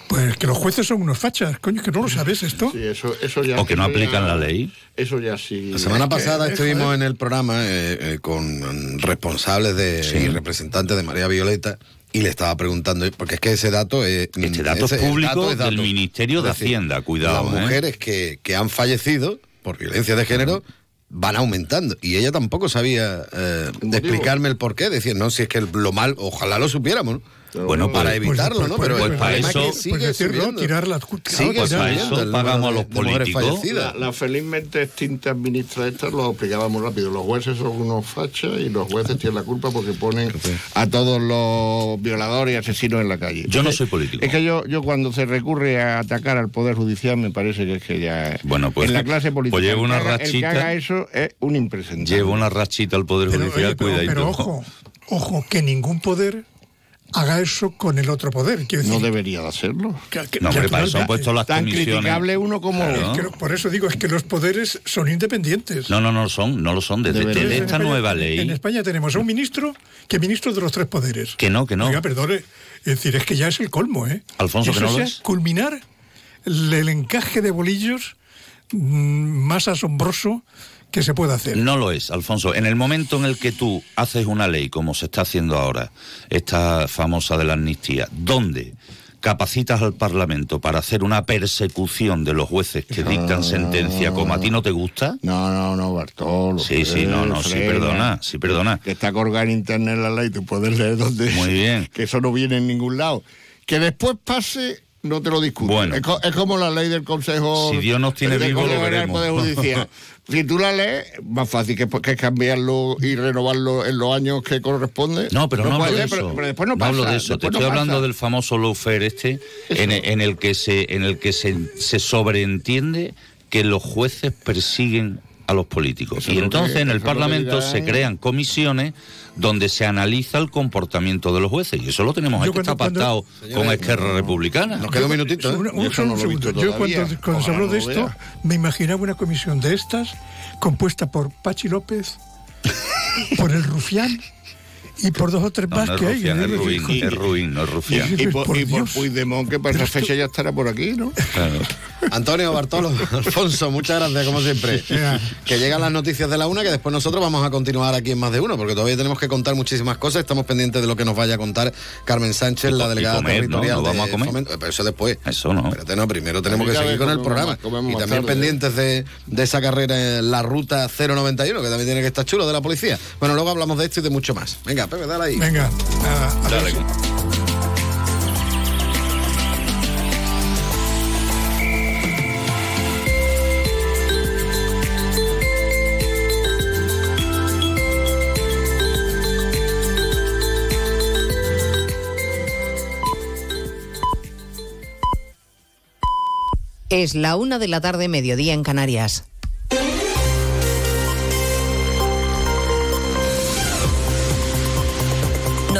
Pues que los jueces son unos fachas, coño, que no lo sabes esto. Sí, eso, eso ya O que no ya- aplican la ley. Eso ya sí. La semana Es que- pasada es- estuvimos en el programa eh, eh, con responsables de, Sí. y representantes de María Violeta y le estaba preguntando, porque es que ese dato es... Este dato es ese- público dato es dato. del Ministerio de decir, Hacienda, cuidado. Las ¿eh? mujeres que, que han fallecido por violencia de género van aumentando. Y ella tampoco sabía eh, explicarme el porqué. Decir, no, si es que lo mal, ojalá lo supiéramos, ¿no? Bueno, para pues- evitarlo, pues- ¿no? pues- Pero pues el para eso- que Pues decirlo, tirar la cu- Sigue pues para eso pagamos a los políticos. La, la felizmente extinta ministra esta lo explicaba muy rápido. Los jueces son unos fachas y los jueces tienen la culpa porque ponen a todos los violadores y asesinos en la calle. Yo no que- soy político. Es que yo, yo cuando se recurre a atacar al Poder Judicial me parece que es que ya... Bueno, pues- en la clase política pues llevo el que una el que rachita. haga eso es un impresentable. Lleva una rachita al Poder Pero, Judicial, oye, pero- cuidadito. pero ojo, ojo, que ningún poder haga eso con el otro poder. No debería de hacerlo. que- que- No, hombre, para eso han puesto las Tan comisiones. criticable uno como... Claro. que por eso digo, es que los poderes son independientes. No, no, no lo son, no lo son. Desde, desde En esta España- nueva En ley. España tenemos a un ministro que es ministro de los tres poderes. Que no, que no. Oiga, perdone. Es decir, es que ya es el colmo, ¿eh? Alfonso, que no lo es. culminar el, el encaje de bolillos mm, más asombroso que se pueda hacer. No lo es, Alfonso. En el momento en el que tú haces una ley, como se está haciendo ahora, esta famosa de la amnistía, donde capacitas al Parlamento para hacer una persecución de los jueces que dictan sentencia como a ti no te gusta. No, no, no, Bartolo. Sí, sí, no, no, sí, perdona, sí, perdona. Que está colgada en internet la ley, tú puedes leer donde. Muy bien. Que eso no viene en ningún lado. Que después pase, no te lo discuto. Bueno. Es, co- es como la ley del Consejo. Si Dios nos tiene del vivos, lo veremos. Poder Judicial. si tú la lees, más fácil que, que cambiarlo y renovarlo en los años que corresponde. No, pero no, hablo puede, de eso. Pero, pero después no, pasa. hablo de eso. Te no estoy hablando del famoso lawfare este, en, en el que se, en el que se, se sobreentiende que los jueces persiguen a los políticos. Eso y que- entonces en el que Parlamento se crean comisiones donde se analiza el comportamiento de los jueces. Y eso lo tenemos Yo aquí, está pactado cuando- con Esquerra Republicana. Nos queda un minutito, ¿eh? Un, un- Eso no un lo he visto segundo. Yo cuando, cuando se habló no de esto, vea. me imaginaba una comisión de estas compuesta por Pachi López, por el Rufián Y por dos o tres No, más no que hay. rufián, ¿eh? es ruin, es ruin, no es rufián. Y por, Por y por. Puigdemont, que para esa fecha ya estará por aquí, ¿no? Antonio, Bartolo, Alfonso, muchas gracias, como siempre. Que llegan las noticias de la una, que después nosotros vamos a continuar aquí en más de uno, porque todavía tenemos que contar muchísimas cosas. Estamos pendientes de lo que nos vaya a contar Carmen Sánchez, la Y delegada comer, territorial. ¿No vamos de a comer? Fomento. Pero eso después. Eso no. Espérate, no, primero tenemos que seguir con el programa. y también tarde, pendientes de, de esa carrera en la ruta 091, que también tiene que estar chulo, de la policía. Bueno, luego hablamos de esto y de mucho más. Venga, Pepe, dale ahí. Venga, nada, Dale. Es la una de la tarde, mediodía en Canarias.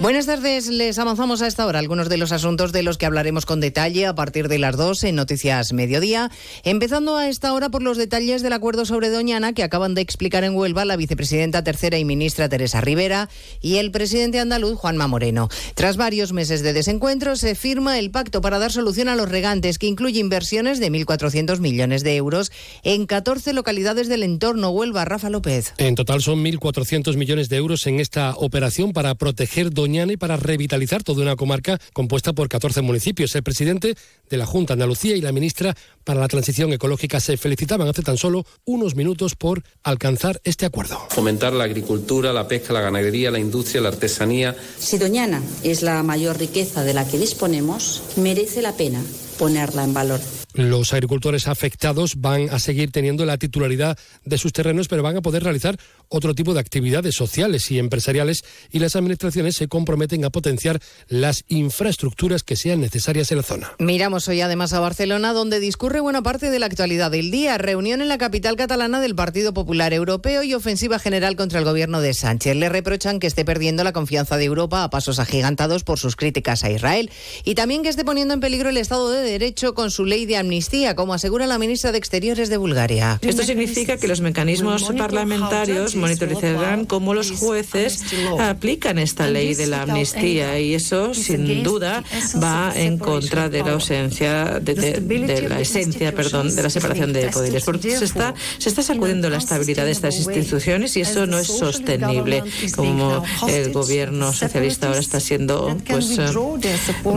Buenas tardes, les avanzamos a esta hora algunos de los asuntos de los que hablaremos con detalle a partir de las dos en Noticias Mediodía, empezando a esta hora por los detalles del acuerdo sobre Doñana que acaban de explicar en Huelva la vicepresidenta tercera y ministra Teresa Rivera y el presidente andaluz Juanma Moreno. Tras varios meses de desencuentro, se firma el pacto para dar solución a los regantes que incluye inversiones de 1.400 millones de euros en 14 localidades del entorno Huelva. Rafa López. En total son 1.400 millones de euros en esta operación para proteger Doñana y para revitalizar toda una comarca compuesta por 14 municipios. El presidente de la Junta de Andalucía y la ministra para la Transición Ecológica se felicitaban hace tan solo unos minutos por alcanzar este acuerdo. Fomentar la agricultura, la pesca, la ganadería, la industria, la artesanía. Si Doñana es la mayor riqueza de la que disponemos, merece la pena ponerla en valor. Los agricultores afectados van a seguir teniendo la titularidad de sus terrenos, pero van a poder realizar otro tipo de actividades sociales y empresariales y las administraciones se comprometen a potenciar las infraestructuras que sean necesarias en la zona. Miramos hoy además a Barcelona, donde discurre buena parte de la actualidad del día. Reunión en la capital catalana del Partido Popular Europeo y ofensiva general contra el gobierno de Sánchez. Le reprochan que esté perdiendo la confianza de Europa a pasos agigantados por sus críticas a Israel y también que esté poniendo en peligro el Estado de Derecho con su ley de amnistía, como asegura la ministra de Exteriores de Bulgaria. Esto significa que los mecanismos parlamentarios monitorizarán cómo los jueces aplican esta ley de la amnistía y eso, sin duda, va en contra de la ausencia, de, de- de la esencia, perdón, de la separación de poderes. Porque se está, se está sacudiendo la estabilidad de estas instituciones y eso no es sostenible, como el gobierno socialista ahora está siendo, pues, eh,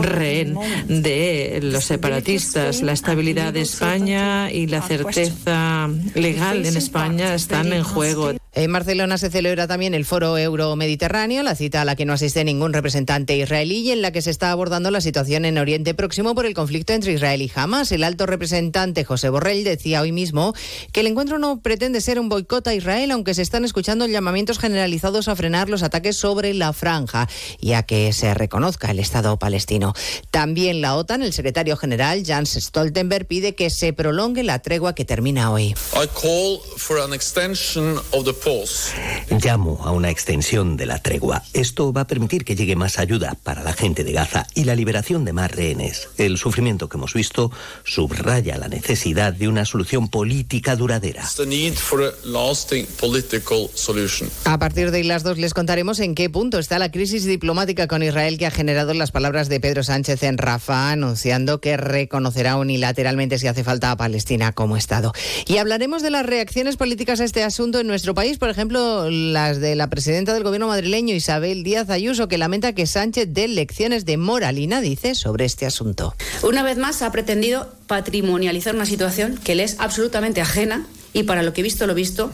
rehén de los separatistas. La estabilidad de España y la certeza legal en España están en juego. En Barcelona se celebra también el Foro Euro-Mediterráneo, la cita a la que no asiste ningún representante israelí y en la que se está abordando la situación en Oriente Próximo por el conflicto entre Israel y Hamas. El alto representante José Borrell decía hoy mismo que el encuentro no pretende ser un boicot a Israel, aunque se están escuchando llamamientos generalizados a frenar los ataques sobre la franja y a que se reconozca el Estado palestino. También la OTAN, el secretario general Jens Stoltenberg, pide que se prolongue la tregua que termina hoy. I call for an extension of the pause. Llamo a una extensión de la tregua. Esto va a permitir que llegue más ayuda para la gente de Gaza y la liberación de más rehenes. El sufrimiento que hemos visto subraya la necesidad de una solución política duradera. It's the need for a lasting political solution. A partir de las dos les contaremos en qué punto está la crisis diplomática con Israel que ha generado las palabras de Pedro Sánchez en Rafa, anunciando que reconocerá unilateralmente si hace falta a Palestina como Estado. Y hablaremos de las reacciones políticas a este asunto en nuestro país, por ejemplo, las de la presidenta del gobierno madrileño, Isabel Díaz Ayuso, que lamenta que Sánchez dé lecciones de moralina, dice, sobre este asunto. Una vez más ha pretendido patrimonializar una situación que le es absolutamente ajena y para lo que he visto lo visto,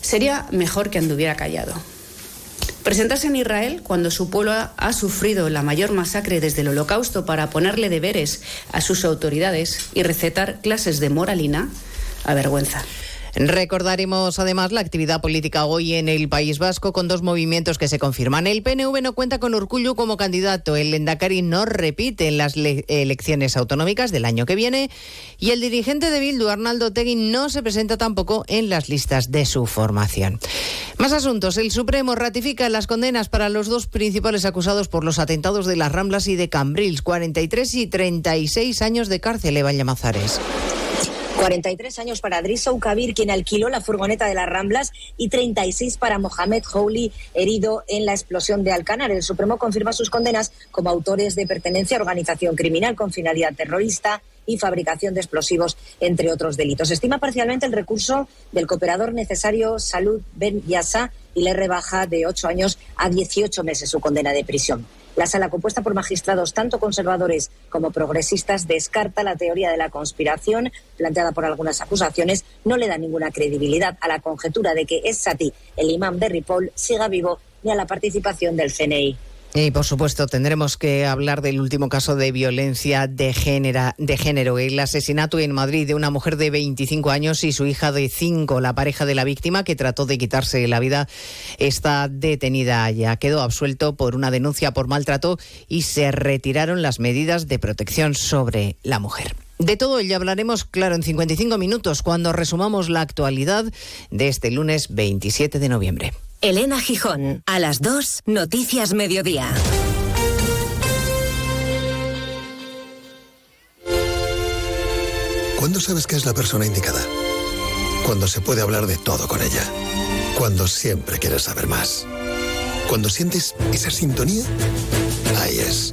sería mejor que anduviera callado. Presentarse en Israel cuando su pueblo ha, sufrido la mayor masacre desde el holocausto para ponerle deberes a sus autoridades y recetar clases de moralina, avergüenza. Recordaremos además la actividad política hoy en el País Vasco con dos movimientos que se confirman. El PNV no cuenta con Urcullu como candidato, el Endacari no repite en las le- elecciones autonómicas del año que viene y el dirigente de Bildu, Arnaldo Tegui, no se presenta tampoco en las listas de su formación. Más asuntos. El Supremo ratifica las condenas para los dos principales acusados por los atentados de las Ramblas y de Cambrils, 43 y 36 años de cárcel, Eva Llamazares. 43 años para Drissa Ukabir, quien alquiló la furgoneta de las Ramblas, y 36 para Mohamed Houli, herido en la explosión de Alcanar. El Supremo confirma sus condenas como autores de pertenencia a organización criminal con finalidad terrorista y fabricación de explosivos, entre otros delitos. Estima parcialmente el recurso del cooperador necesario Salud Ben Yassa y le rebaja de ocho años a 18 meses su condena de prisión. La sala, compuesta por magistrados tanto conservadores como progresistas, descarta la teoría de la conspiración planteada por algunas acusaciones. No le da ninguna credibilidad a la conjetura de que es Sati, el imán de Ripoll, siga vivo ni a la participación del CNI. Y por supuesto tendremos que hablar del último caso de violencia de género, de género, el asesinato en Madrid de una mujer de 25 años y su hija de 5. La pareja de la víctima que trató de quitarse la vida está detenida ya. Quedó absuelto por una denuncia por maltrato y se retiraron las medidas de protección sobre la mujer. De todo ello hablaremos, claro, en 55 minutos cuando resumamos la actualidad de este lunes 27 de noviembre. Elena Gijón, a las 2, Noticias Mediodía. ¿Cuándo sabes que es la persona indicada? Cuando se puede hablar de todo con ella. Cuando siempre quieres saber más. Cuando sientes esa sintonía, ahí es.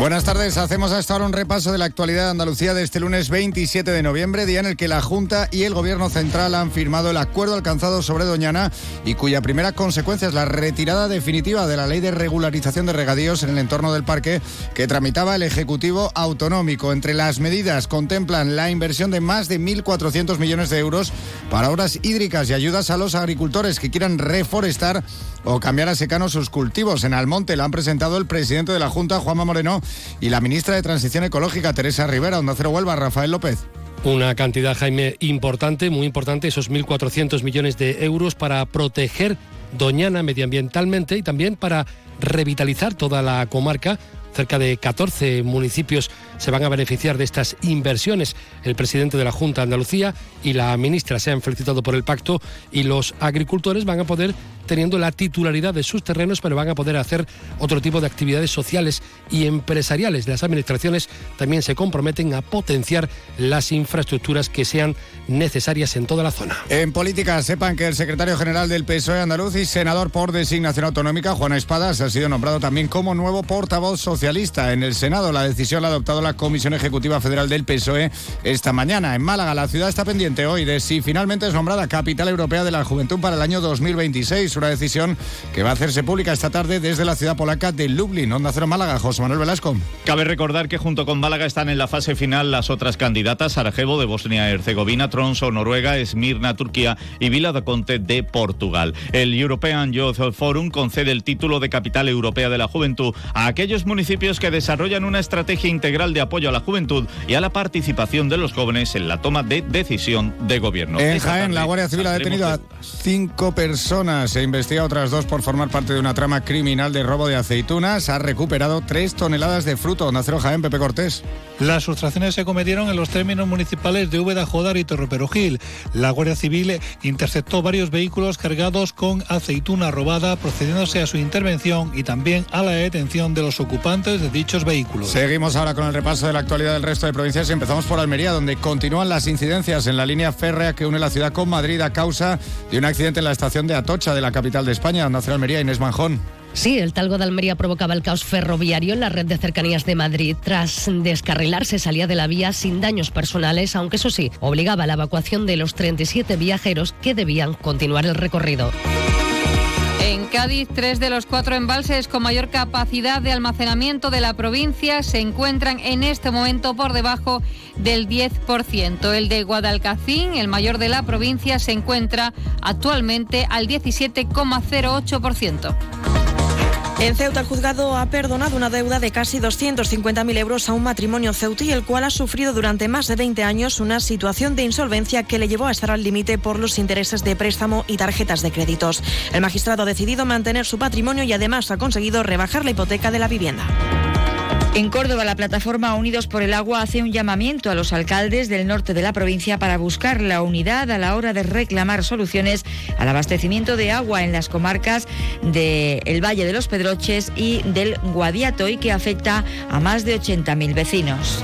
Buenas tardes, hacemos hasta ahora un repaso de la actualidad de Andalucía de este lunes 27 de noviembre, día en el que la Junta y el Gobierno Central han firmado el acuerdo alcanzado sobre Doñana y cuya primera consecuencia es la retirada definitiva de la ley de regularización de regadíos en el entorno del parque que tramitaba el Ejecutivo Autonómico. Entre las medidas contemplan la inversión de más de 1.400 millones de euros para obras hídricas y ayudas a los agricultores que quieran reforestar o cambiar a secano sus cultivos. En Almonte la han presentado el presidente de la Junta, Juanma Moreno, y la ministra de Transición Ecológica, Teresa Rivera. Onda Cero Huelva, Rafael López. Una cantidad, Jaime, importante, muy importante, esos 1.400 millones de euros para proteger Doñana medioambientalmente y también para revitalizar toda la comarca. Cerca de 14 municipios se van a beneficiar de estas inversiones. El presidente de la Junta de Andalucía y la ministra se han felicitado por el pacto y los agricultores van a poder teniendo la titularidad de sus terrenos, pero van a poder hacer otro tipo de actividades sociales y empresariales. Las administraciones también se comprometen a potenciar las infraestructuras que sean necesarias en toda la zona. En política, sepan que el secretario general del PSOE andaluz y senador por designación autonómica, Juana Espadas, ha sido nombrado también como nuevo portavoz socialista en el Senado. La decisión la ha adoptado la la Comisión Ejecutiva Federal del PSOE esta mañana. En Málaga, la ciudad está pendiente hoy de si finalmente es nombrada capital europea de la juventud para el año 2026. Una decisión que va a hacerse pública esta tarde desde la ciudad polaca de Lublin. Onda Cero Málaga, José Manuel Velasco. Cabe recordar que junto con Málaga están en la fase final las otras candidatas: Sarajevo de Bosnia-Herzegovina, Tronso, Noruega, Esmirna, Turquía y Vila de Conte de Portugal. El European Youth Forum concede el título de capital europea de la juventud a aquellos municipios que desarrollan una estrategia integral de apoyo a la juventud y a la participación de los jóvenes en la toma de decisión de gobierno. En Jaén, la Guardia Civil ha detenido a cinco personas e investiga a otras dos por formar parte de una trama criminal de robo de aceitunas. Ha recuperado tres toneladas de fruto. Nacero Jaén, Pepe Cortés. Las sustracciones se cometieron en los términos municipales de Úbeda, Jodar y Torreperugil. La Guardia Civil interceptó varios vehículos cargados con aceituna robada, procediéndose a su intervención y también a la detención de los ocupantes de dichos vehículos. Seguimos ahora con el repaso de la actualidad del resto de provincias empezamos por Almería, donde continúan las incidencias en la línea férrea que une la ciudad con Madrid a causa de un accidente en la estación de Atocha de la capital de España, Nacional Almería, Inés Manjón. Sí, el talgo de Almería provocaba el caos ferroviario en la red de cercanías de Madrid. Tras descarrilarse salía de la vía sin daños personales, aunque eso sí, obligaba a la evacuación de los 37 viajeros que debían continuar el recorrido. En Cádiz, tres de los cuatro embalses con mayor capacidad de almacenamiento de la provincia se encuentran en este momento por debajo del 10%. El de Guadalcacín, el mayor de la provincia, se encuentra actualmente al 17,08%. En Ceuta, el juzgado ha perdonado una deuda de casi 250.000 euros a un matrimonio ceutí, el cual ha sufrido durante más de 20 años una situación de insolvencia que le llevó a estar al límite por los intereses de préstamo y tarjetas de créditos. El magistrado ha decidido mantener su patrimonio y además ha conseguido rebajar la hipoteca de la vivienda. En Córdoba, la plataforma Unidos por el Agua hace un llamamiento a los alcaldes del norte de la provincia para buscar la unidad a la hora de reclamar soluciones al abastecimiento de agua en las comarcas del Valle de los Pedroches y del Guadiato y que afecta a más de 80.000 vecinos.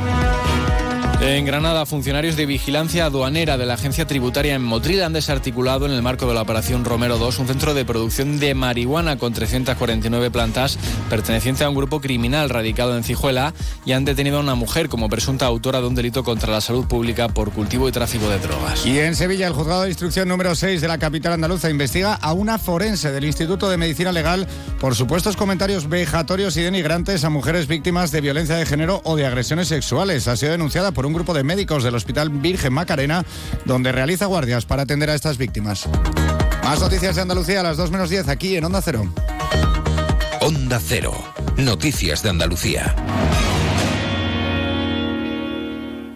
En Granada, funcionarios de vigilancia aduanera de la agencia tributaria en Motril han desarticulado en el marco de la operación Romero 2 un centro de producción de marihuana con 349 plantas perteneciente a un grupo criminal radicado en Cijuela y han detenido a una mujer como presunta autora de un delito contra la salud pública por cultivo y tráfico de drogas. Y en Sevilla, el juzgado de instrucción número 6 de la capital andaluza investiga a una forense del Instituto de Medicina Legal por supuestos comentarios vejatorios y denigrantes a mujeres víctimas de violencia de género o de agresiones sexuales. Ha sido denunciada por un grupo de médicos del Hospital Virgen Macarena, donde realiza guardias para atender a estas víctimas. Más noticias de Andalucía a las 2 menos 10 aquí en Onda Cero. Onda Cero. Noticias de Andalucía.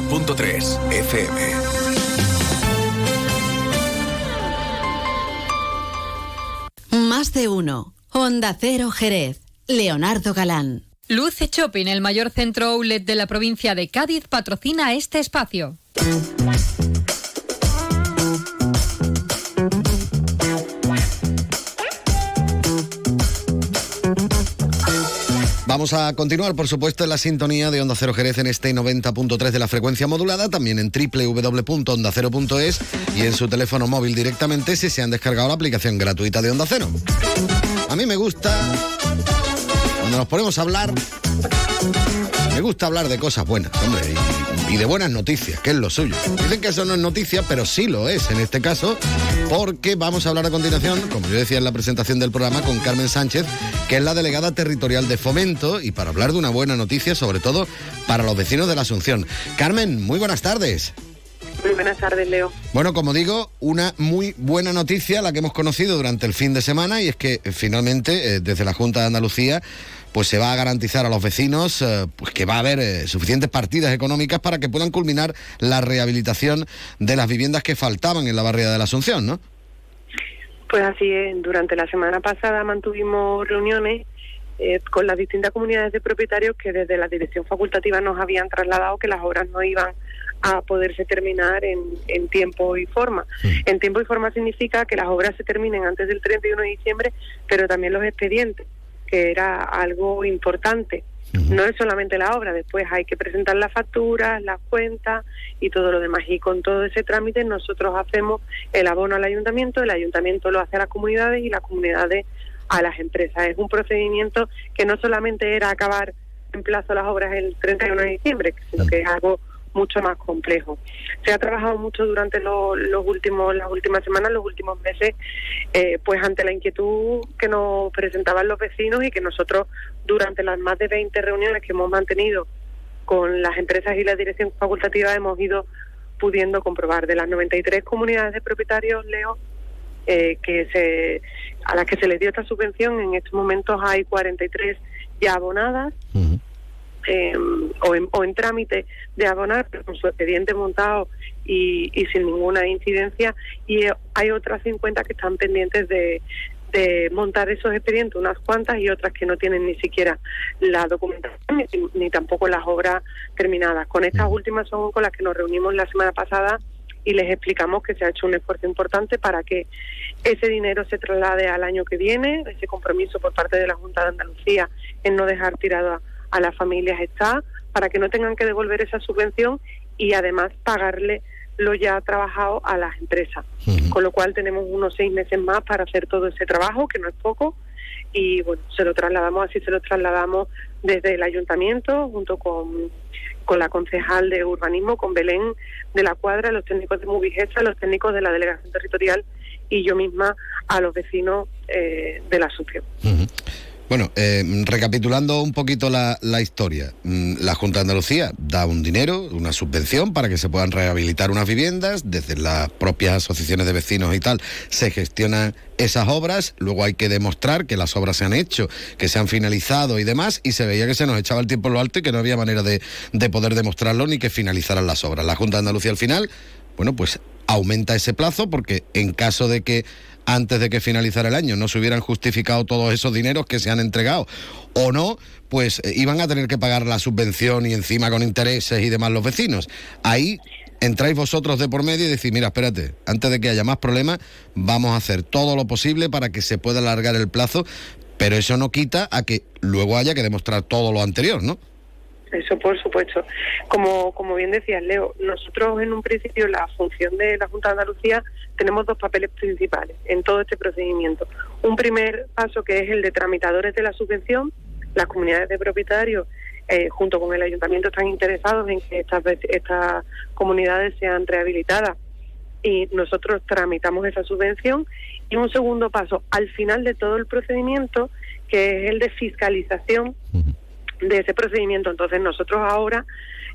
90.3 FM. Más de uno. Honda Cero Jerez. Leonardo Galán. Luce Shopping, el mayor centro outlet de la provincia de Cádiz, patrocina este espacio. Vamos a continuar, por supuesto, en la sintonía de Onda Cero Jerez en este 90.3 de la frecuencia modulada, también en www.ondacero.es y en su teléfono móvil directamente si se han descargado la aplicación gratuita de Onda Cero. A mí me gusta, cuando nos ponemos a hablar, me gusta hablar de cosas buenas, hombre, y, y de buenas noticias, que es lo suyo. Dicen que eso no es noticia, pero sí lo es en este caso, porque vamos a hablar a continuación, como yo decía en la presentación del programa, con Carmen Sánchez, que es la delegada territorial de Fomento, y para hablar de una buena noticia, sobre todo para los vecinos de la Asunción. Carmen, muy buenas tardes. Muy buenas tardes, Leo. Bueno, como digo, una muy buena noticia la que hemos conocido durante el fin de semana y es que eh, finalmente eh, desde la Junta de Andalucía pues se va a garantizar a los vecinos eh, pues que va a haber suficientes partidas económicas para que puedan culminar la rehabilitación de las viviendas que faltaban en la barriada de la Asunción, ¿no? Pues así es. Durante la semana pasada mantuvimos reuniones con las distintas comunidades de propietarios que desde la dirección facultativa nos habían trasladado que las obras no iban a poderse terminar en, en tiempo y forma. En tiempo y forma significa que las obras se terminen antes del 31 de diciembre, pero también los expedientes, que era algo importante. No es solamente la obra, después hay que presentar las facturas, las cuentas y todo lo demás. Y con todo ese trámite nosotros hacemos el abono al ayuntamiento, el ayuntamiento lo hace a las comunidades y las comunidades a las empresas. Es un procedimiento que no solamente era acabar en plazo las obras el 31 de diciembre, sino que es algo mucho más complejo. Se ha trabajado mucho durante los, últimos las últimas semanas, los últimos meses, eh, pues ante la inquietud que nos presentaban los vecinos y que nosotros durante las más de 20 reuniones que hemos mantenido con las empresas y la dirección facultativa hemos ido pudiendo comprobar de las 93 comunidades de propietarios, Leo, eh, que se, a las que se les dio esta subvención, en estos momentos hay 43 ya abonadas. Em, o, en, o en trámite de abonar, con su expediente montado y, y sin ninguna incidencia, y eh, hay otras 50 que están pendientes de, de montar esos expedientes, unas cuantas y otras que no tienen ni siquiera la documentación ni, tampoco las obras terminadas. Con estas últimas son con las que nos reunimos la semana pasada y les explicamos que se ha hecho un esfuerzo importante para que ese dinero se traslade al año que viene, ese compromiso por parte de la Junta de Andalucía en no dejar tirado a las familias está para que no tengan que devolver esa subvención y además pagarle lo ya trabajado a las empresas. Con lo cual tenemos unos seis meses más para hacer todo ese trabajo, que no es poco, y bueno, se lo trasladamos, así se lo trasladamos desde el ayuntamiento, junto con, con la concejal de urbanismo, con Belén de la Cuadra, los técnicos de Movigesta, los técnicos de la delegación territorial y yo misma a los vecinos eh, de la asociación. Bueno, eh, recapitulando un poquito la, historia, mm, la Junta de Andalucía da un dinero, una subvención para que se puedan rehabilitar unas viviendas, desde las propias asociaciones de vecinos y tal, se gestionan esas obras, luego hay que demostrar que las obras se han hecho, que se han finalizado y demás, y se veía que se nos echaba el tiempo en lo alto y que no había manera de, de poder demostrarlo ni que finalizaran las obras. La Junta de Andalucía al final, bueno, pues aumenta ese plazo porque en caso de que antes de que finalizara el año no se hubieran justificado todos esos dineros que se han entregado o no, pues eh, iban a tener que pagar la subvención y encima con intereses y demás los vecinos. Ahí entráis vosotros de por medio y decís, mira, espérate, antes de que haya más problemas, vamos a hacer todo lo posible para que se pueda alargar el plazo, pero eso no quita a que luego haya que demostrar todo lo anterior, ¿no? Eso por supuesto. Como, como bien decías, Leo, nosotros en un principio la función de la Junta de Andalucía tenemos dos papeles principales en todo este procedimiento. Un primer paso que es el de tramitadores de la subvención. Las comunidades de propietarios eh, junto con el ayuntamiento están interesados en que estas, estas comunidades sean rehabilitadas y nosotros tramitamos esa subvención. Y un segundo paso, al final de todo el procedimiento, que es el de fiscalización de ese procedimiento. Entonces nosotros ahora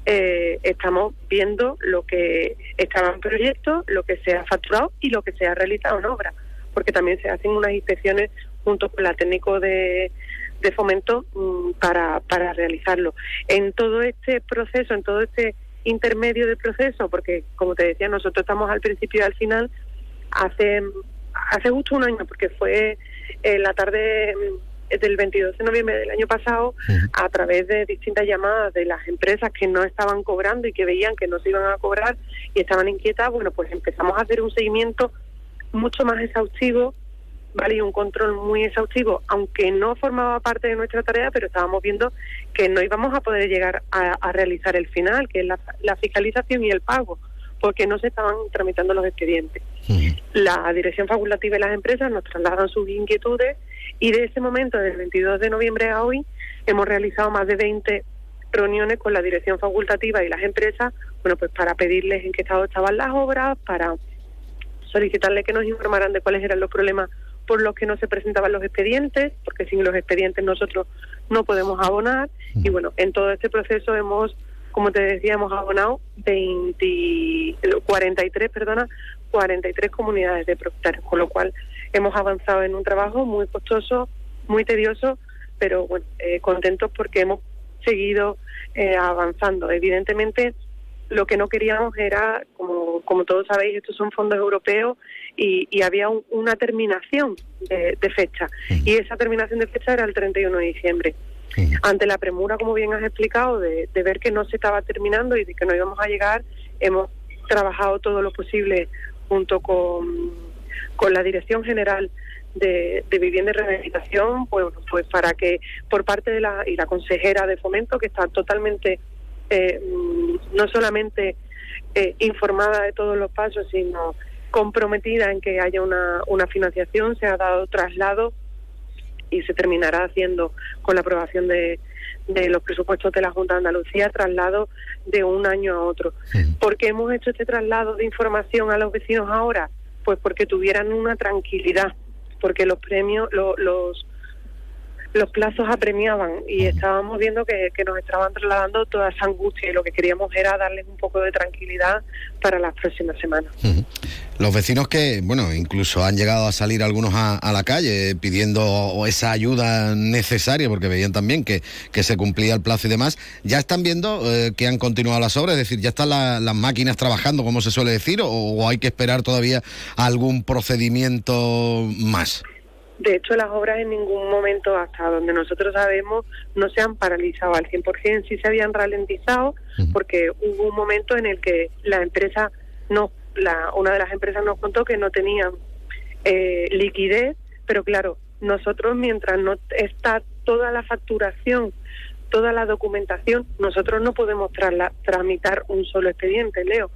eh, estamos viendo lo que estaba en proyecto, lo que se ha facturado y lo que se ha realizado en obra, porque también se hacen unas inspecciones junto con la técnico de, de fomento mm, para, para realizarlo. En todo este proceso, en todo este intermedio de proceso, porque como te decía, nosotros estamos al principio y al final, hace, hace justo un año, porque fue en la tarde del 22 de noviembre del año pasado, a través de distintas llamadas de las empresas que no estaban cobrando y que veían que no se iban a cobrar y estaban inquietas, bueno, pues empezamos a hacer un seguimiento mucho más exhaustivo, ¿vale? Y un control muy exhaustivo, aunque no formaba parte de nuestra tarea, pero estábamos viendo que no íbamos a poder llegar a, realizar el final, que es la fiscalización y el pago porque no se estaban tramitando los expedientes. La dirección facultativa y las empresas nos trasladan sus inquietudes y de ese momento, del 22 de noviembre a hoy, hemos realizado más de 20 reuniones con la dirección facultativa y las empresas, bueno, pues para pedirles en qué estado estaban las obras, para solicitarle que nos informaran de cuáles eran los problemas por los que no se presentaban los expedientes, porque sin los expedientes nosotros no podemos abonar. Y bueno, en todo este proceso hemos, como te decía, hemos abonado 20, 43, perdona, 43 comunidades de propietarios, con lo cual hemos avanzado en un trabajo muy costoso, muy tedioso, pero bueno, eh, contentos porque hemos seguido eh, avanzando. Evidentemente, lo que no queríamos era, como, como todos sabéis, estos son fondos europeos y, y había una terminación de, fecha. Y esa terminación de fecha era el 31 de diciembre. Ante la premura, como bien has explicado, de, de ver que no se estaba terminando y de que no íbamos a llegar, hemos trabajado todo lo posible junto con, con la Dirección General de, Vivienda y Rehabilitación, pues, pues para que por parte de la, y la consejera de fomento, que está totalmente eh, no solamente eh, informada de todos los pasos, sino comprometida en que haya una, una financiación, se ha dado traslado y se terminará haciendo con la aprobación de, de los presupuestos de la Junta de Andalucía, traslado de un año a otro. ¿Por qué hemos hecho este traslado de información a los vecinos ahora? Pues porque tuvieran una tranquilidad, porque los premios, los los plazos apremiaban y estábamos viendo que, nos estaban trasladando toda esa angustia y lo que queríamos era darles un poco de tranquilidad para las próximas semanas. Los vecinos que, bueno, incluso han llegado a salir algunos a, la calle pidiendo esa ayuda necesaria porque veían también que, que se cumplía el plazo y demás, ya están viendo eh, que han continuado las obras, es decir, ya están las máquinas trabajando, como se suele decir, o hay que esperar todavía algún procedimiento más. De hecho, las obras en ningún momento, hasta donde nosotros sabemos, no se han paralizado al 100%, sí se habían ralentizado, porque hubo un momento en el que la empresa, no, la, una de las empresas nos contó que no tenían eh, liquidez, pero claro, nosotros mientras no está toda la facturación, toda la documentación, nosotros no podemos tramitar un solo expediente, Leo.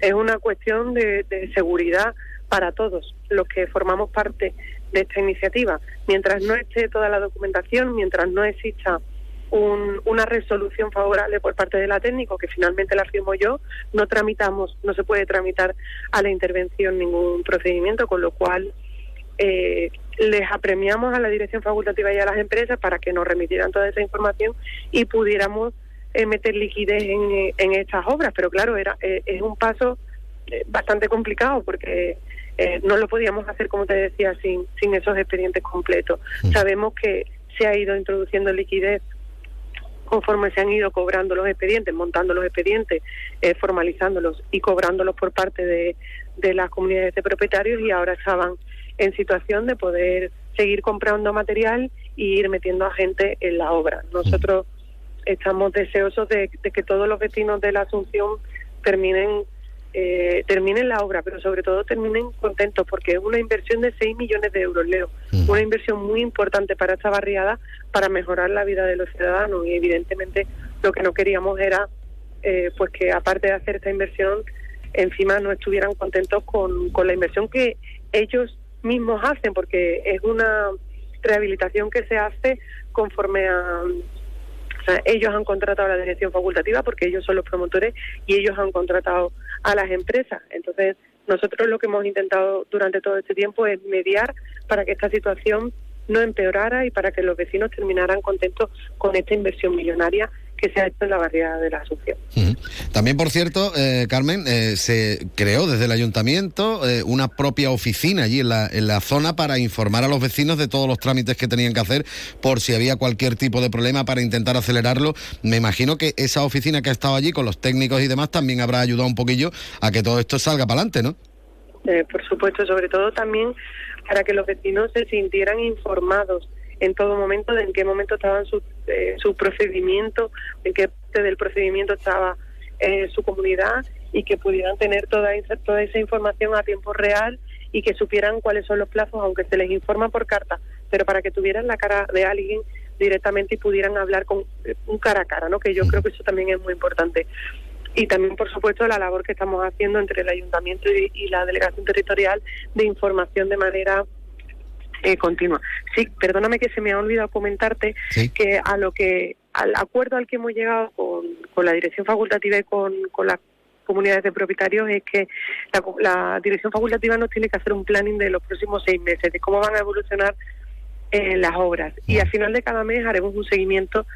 Es una cuestión de, de seguridad para todos los que formamos parte de esta iniciativa. Mientras no esté toda la documentación, mientras no exista una resolución favorable por parte de la técnico, que finalmente la firmo yo, no tramitamos, no se puede tramitar a la intervención ningún procedimiento, con lo cual eh, les apremiamos a la dirección facultativa y a las empresas para que nos remitieran toda esa información y pudiéramos eh, meter liquidez en, en, estas obras. Pero claro, era eh, es un paso bastante complicado porque eh, no lo podíamos hacer, como te decía, sin, sin esos expedientes completos. Mm. Sabemos que se ha ido introduciendo liquidez conforme se han ido cobrando los expedientes, montando los expedientes, eh, formalizándolos y cobrándolos por parte de, de las comunidades de propietarios y ahora estaban en situación de poder seguir comprando material y ir metiendo a gente en la obra. Nosotros estamos deseosos de que todos los vecinos de la Asunción terminen eh, terminen la obra, pero sobre todo terminen contentos porque es una inversión de 6 millones de euros, Leo. Una inversión muy importante para esta barriada para mejorar la vida de los ciudadanos y evidentemente lo que no queríamos era eh, pues que aparte de hacer esta inversión encima no estuvieran contentos con, con la inversión que ellos mismos hacen porque es una rehabilitación que se hace conforme a ellos han contratado a la dirección facultativa porque ellos son los promotores y ellos han contratado a las empresas. Entonces, nosotros lo que hemos intentado durante todo este tiempo es mediar para que esta situación no empeorara y para que los vecinos terminaran contentos con esta inversión millonaria que se ha hecho en la barriada de la Asunción. También, por cierto, eh, Carmen, eh, se creó desde el ayuntamiento eh, una propia oficina allí en la, en la zona para informar a los vecinos de todos los trámites que tenían que hacer por si había cualquier tipo de problema para intentar acelerarlo. Me imagino que esa oficina que ha estado allí con los técnicos y demás también habrá ayudado un poquillo a que todo esto salga para adelante, ¿no? por supuesto, sobre todo también para que los vecinos se sintieran informados en todo momento de en qué momento estaban su, eh, su procedimiento, en qué parte del procedimiento estaba eh, su comunidad y que pudieran tener toda esa, toda esa información a tiempo real y que supieran cuáles son los plazos, aunque se les informa por carta, pero para que tuvieran la cara de alguien directamente y pudieran hablar con eh, un cara a cara, ¿no? Que yo creo que eso también es muy importante. Y también, por supuesto, la labor que estamos haciendo entre el ayuntamiento y la delegación territorial de información de manera eh, continua. Sí, perdóname que se me ha olvidado comentarte que a lo que al acuerdo al que hemos llegado con, con la dirección facultativa y con, con la comunidades de propietarios es que la, la dirección facultativa nos tiene que hacer un planning de los próximos seis meses, de cómo van a evolucionar eh, las obras. Y al final de cada mes haremos un seguimiento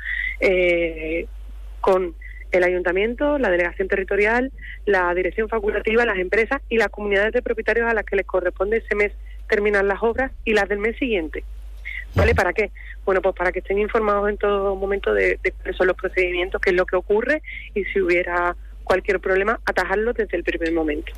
eh, con el ayuntamiento, la delegación territorial, la dirección facultativa, las empresas y las comunidades de propietarios a las que les corresponde ese mes terminar las obras y las del mes siguiente. ¿Vale? ¿Para qué? Bueno, pues para que estén informados en todo momento de, de cuáles son los procedimientos, qué es lo que ocurre y si hubiera cualquier problema, atajarlo desde el primer momento.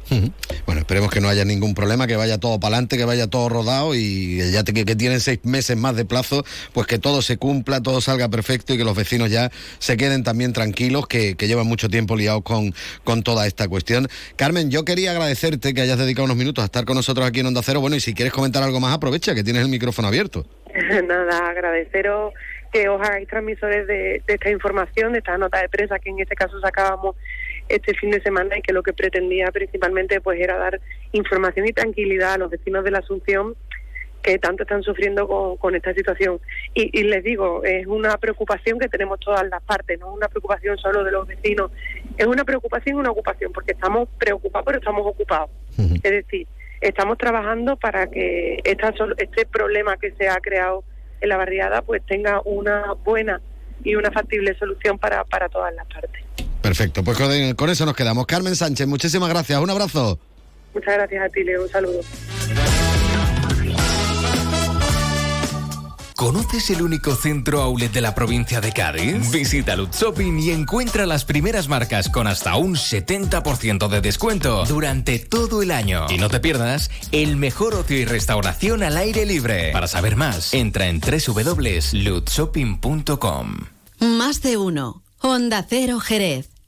Bueno, esperemos que no haya ningún problema, que vaya todo para adelante, que vaya todo rodado y ya que, que, tienen seis meses más de plazo, pues que todo se cumpla, todo salga perfecto y que los vecinos ya se queden también tranquilos, que, que llevan mucho tiempo liados con, con toda esta cuestión. Carmen, yo quería agradecerte que hayas dedicado unos minutos a estar con nosotros aquí en Onda Cero. Bueno, y si quieres comentar algo más, aprovecha, que tienes el micrófono abierto. Nada, agradeceros que os hagáis transmisores de, de esta información, de esta nota de prensa que en este caso sacábamos este fin de semana y que lo que pretendía principalmente pues era dar información y tranquilidad a los vecinos de la Asunción que tanto están sufriendo con, con esta situación. Y, y, les digo, es una preocupación que tenemos todas las partes, no es una preocupación solo de los vecinos, es una preocupación y una ocupación, porque estamos preocupados pero estamos ocupados. Es decir, estamos trabajando para que esta, este problema que se ha creado en la barriada pues tenga una buena y una factible solución para, para todas las partes. Perfecto, pues con, con, eso nos quedamos. Carmen Sánchez, muchísimas gracias. Un abrazo. Muchas gracias a ti, Leo. Un saludo. ¿Conoces el único centro outlet de la provincia de Cádiz? Visita Lutz Shopping y encuentra las primeras marcas con hasta un 70% de descuento durante todo el año. Y no te pierdas el mejor ocio y restauración al aire libre. Para saber más, entra en www.lutzshopping.com. Más de uno. Honda Cero Jerez.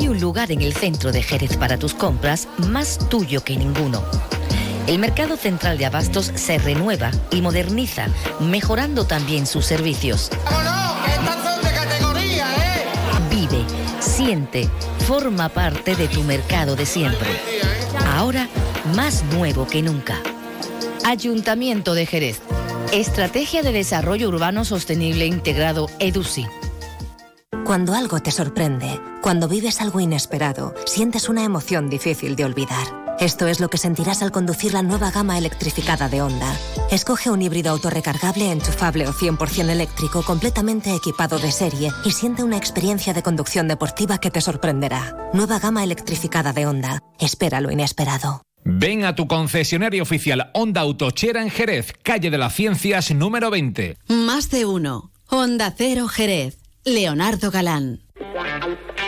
Hay un lugar en el centro de Jerez para tus compras más tuyo que ninguno. El mercado central de abastos se renueva y moderniza, mejorando también sus servicios. Vive, siente, forma parte de tu mercado de siempre. Ahora más nuevo que nunca. Ayuntamiento de Jerez. Estrategia de Desarrollo Urbano Sostenible Integrado EDUSI. Cuando algo te sorprende, cuando vives algo inesperado, sientes una emoción difícil de olvidar. Esto es lo que sentirás al conducir la nueva gama electrificada de Honda. Escoge un híbrido autorrecargable, enchufable o 100% eléctrico completamente equipado de serie y siente una experiencia de conducción deportiva que te sorprenderá. Nueva gama electrificada de Honda. Espera lo inesperado. Ven a tu concesionario oficial Honda Autochera en Jerez, calle de las Ciencias número 20. Más de uno. Honda Cero Jerez. Leonardo Galán.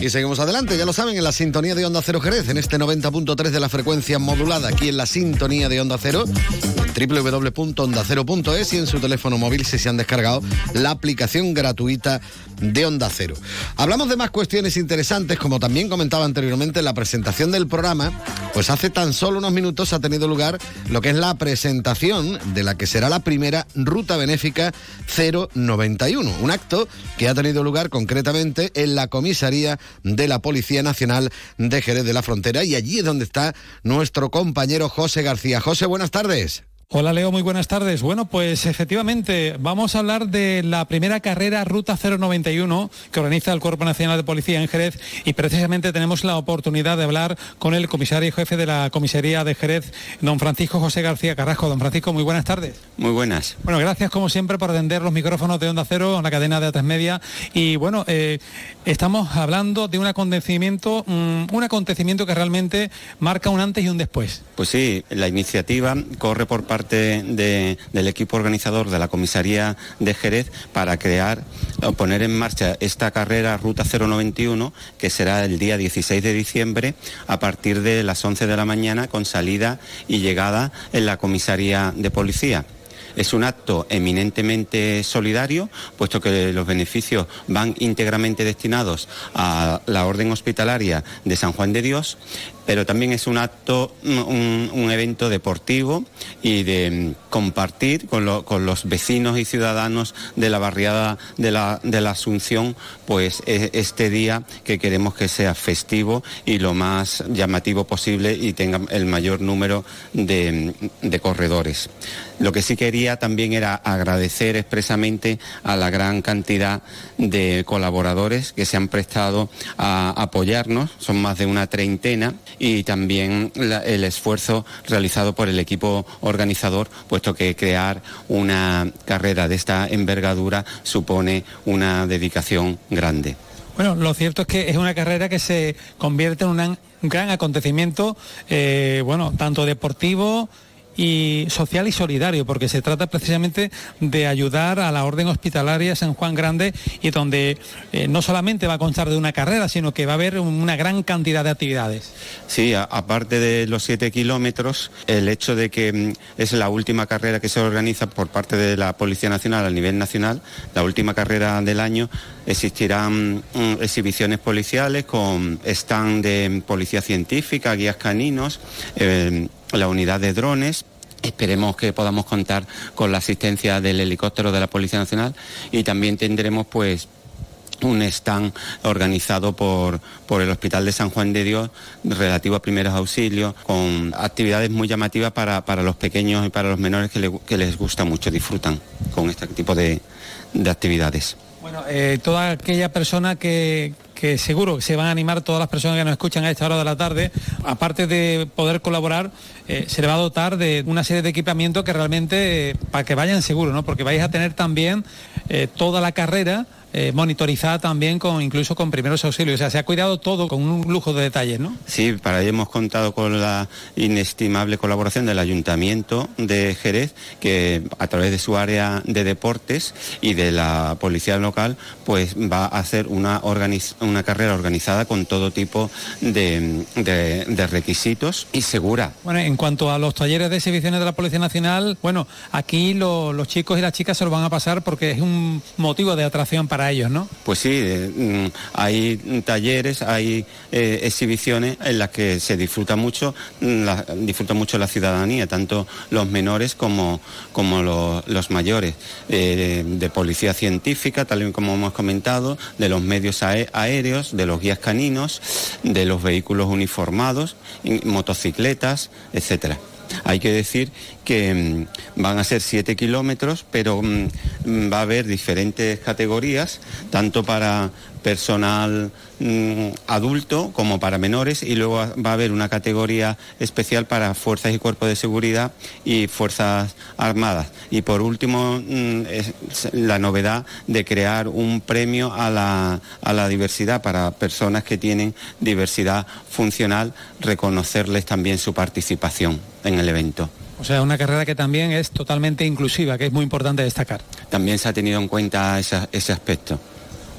Y seguimos adelante, ya lo saben, en la sintonía de Onda Cero Jerez, en este 90.3 de la frecuencia modulada, aquí en la sintonía de Onda Cero, www.ondacero.es y en su teléfono móvil si se han descargado la aplicación gratuita de Onda Cero. Hablamos de más cuestiones interesantes, como también comentaba anteriormente en la presentación del programa, pues hace tan solo unos minutos ha tenido lugar lo que es la presentación de la que será la primera Ruta Benéfica 091, un acto que ha tenido lugar concretamente en la comisaría de la Policía Nacional de Jerez de la Frontera y allí es donde está nuestro compañero José García. José, buenas tardes. Hola Leo, muy buenas tardes. Bueno, pues efectivamente vamos a hablar de la primera carrera Ruta 091 que organiza el Cuerpo Nacional de Policía en Jerez y precisamente tenemos la oportunidad de hablar con el comisario y jefe de la comisaría de Jerez, don Francisco José García Carrasco. Don Francisco, muy buenas tardes. Muy buenas. Bueno, gracias como siempre por atender los micrófonos de Onda Cero en la cadena de Atas Media y bueno, eh, estamos hablando de un acontecimiento, um, un acontecimiento que realmente marca un antes y un después. Pues sí, la iniciativa corre por parte parte de, del equipo organizador de la comisaría de Jerez para crear o poner en marcha esta carrera Ruta 091 que será el día 16 de diciembre a partir de las 11 de la mañana con salida y llegada en la comisaría de policía. Es un acto eminentemente solidario, puesto que los beneficios van íntegramente destinados a la Orden Hospitalaria de San Juan de Dios pero también es un acto, un, evento deportivo y de mm, compartir con, lo- con los vecinos y ciudadanos de la barriada de la, Asunción, pues e- este día que queremos que sea festivo y lo más llamativo posible y tenga el mayor número de, de corredores. Lo que sí quería también era agradecer expresamente a la gran cantidad de colaboradores que se han prestado a apoyarnos, son más de una treintena, y también el esfuerzo realizado por el equipo organizador, puesto que crear una carrera de esta envergadura supone una dedicación grande. Bueno, lo cierto es que es una carrera que se convierte en un gran acontecimiento, eh, bueno, tanto deportivo y social y solidario, porque se trata precisamente de ayudar a la Orden Hospitalaria San Juan Grande y donde eh, no solamente va a constar de una carrera, sino que va a haber una gran cantidad de actividades. Sí, aparte de los siete kilómetros, el hecho de que mm, es la última carrera que se organiza por parte de la Policía Nacional a nivel nacional, la última carrera del año, existirán mm, exhibiciones policiales con stand de policía científica, guías caninos, eh, la unidad de drones. Esperemos que podamos contar con la asistencia del helicóptero de la Policía Nacional y también tendremos pues un stand organizado por, por el Hospital de San Juan de Dios relativo a primeros auxilios, con actividades muy llamativas para, para los pequeños y para los menores que, le- que les gusta mucho, disfrutan con este tipo de, de actividades. Bueno, eh, toda aquella persona que, que seguro que se van a animar, todas las personas que nos escuchan a esta hora de la tarde, aparte de poder colaborar, eh, se le va a dotar de una serie de equipamiento que realmente, eh, para que vayan seguros, ¿no? Porque vais a tener también eh, toda la carrera eh, monitorizada también con incluso con primeros auxilios. O sea, se ha cuidado todo con un lujo de detalles, ¿no? Sí, para ello hemos contado con la inestimable colaboración del Ayuntamiento de Jerez, que a través de su área de deportes y de la policía local, pues va a hacer una, organiz- una carrera organizada con todo tipo de, de- de requisitos y segura. Bueno, en cuanto a los talleres de exhibiciones de la Policía Nacional, bueno, aquí lo- los chicos y las chicas se lo van a pasar porque es un motivo de atracción para ellos, ¿no? Pues sí, eh, mm, hay talleres, hay eh, exhibiciones en las que se disfruta mucho, mm, la- disfruta mucho la ciudadanía, tanto los menores como, como lo- los mayores, eh, de policía científica, tal y como hemos comentado, de los medios aé- aéreos, de los guías caninos, de los vehículos uniformados, motocicletas, etcétera. Hay que decir que mm, van a ser siete kilómetros, pero mm, va a haber diferentes categorías, tanto para personal mm, adulto como para menores, y luego va a haber una categoría especial para fuerzas y cuerpos de seguridad y fuerzas armadas. Y por último, mm, es la novedad de crear un premio a la, a la diversidad para personas que tienen diversidad funcional, reconocerles también su participación en el evento. O sea, una carrera que también es totalmente inclusiva, que es muy importante destacar. También se ha tenido en cuenta esa- ese aspecto.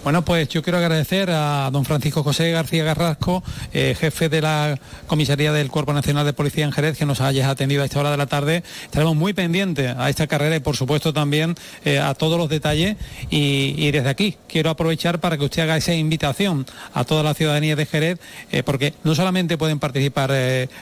Bueno, pues yo quiero agradecer a don Francisco José García Garrasco, eh, jefe de la Comisaría del Cuerpo Nacional de Policía en Jerez, que nos hayas atendido a esta hora de la tarde. Estaremos muy pendientes a esta carrera y por supuesto también eh, a todos los detalles. Y, desde aquí quiero aprovechar para que usted haga esa invitación a toda la ciudadanía de Jerez, eh, porque no solamente pueden participar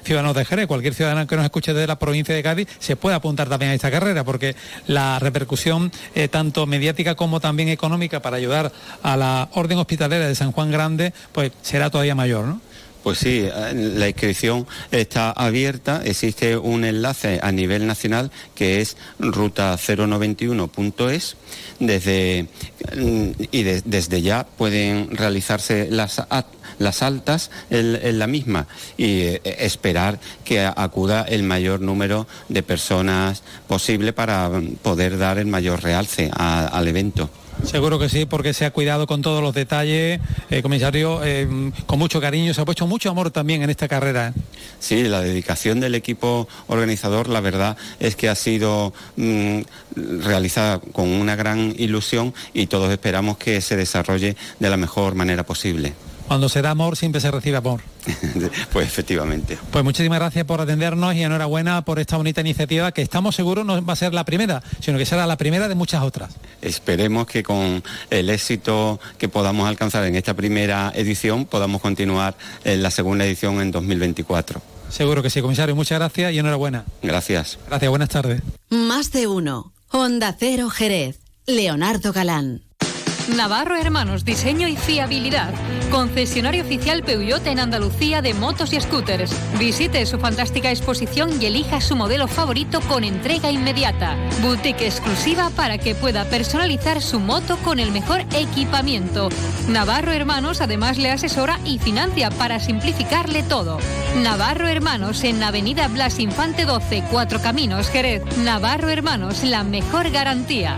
ciudadanos de Jerez, cualquier ciudadano que nos escuche de la provincia de Cádiz se puede apuntar también a esta carrera, porque la repercusión tanto mediática como también económica para ayudar a la Orden Hospitalera de San Juan Grande, pues será todavía mayor, ¿no? Pues sí, la inscripción está abierta, existe un enlace a nivel nacional que es ruta091.es, desde, mm, y de- desde ya pueden realizarse las, a- las altas en, la misma y eh, esperar que a- acuda el mayor número de personas posible para mm, poder dar el mayor realce a- al evento. Seguro que sí, porque se ha cuidado con todos los detalles, eh, comisario, eh, con mucho cariño, se ha puesto mucho amor también en esta carrera. ¿eh? Sí, la dedicación del equipo organizador, la verdad es que ha sido mm, realizada con una gran ilusión y todos esperamos que se desarrolle de la mejor manera posible. Cuando se da amor siempre se recibe amor. pues efectivamente. Pues muchísimas gracias por atendernos y enhorabuena por esta bonita iniciativa que estamos seguros no va a ser la primera, sino que será la primera de muchas otras. Esperemos que con el éxito que podamos alcanzar en esta primera edición podamos continuar en la segunda edición en 2024. Seguro que sí, comisario. Muchas gracias y enhorabuena. Gracias. Gracias, buenas tardes. Más de uno. Honda Cero Jerez. Leonardo Galán. Navarro Hermanos, diseño y fiabilidad. Concesionario oficial Peugeot en Andalucía de motos y scooters. Visite su fantástica exposición y elija su modelo favorito con entrega inmediata. Boutique exclusiva para que pueda personalizar su moto con el mejor equipamiento. Navarro Hermanos además le asesora y financia para simplificarle todo. Navarro Hermanos en Avenida Blas Infante 12, Cuatro Caminos, Jerez. Navarro Hermanos, la mejor garantía.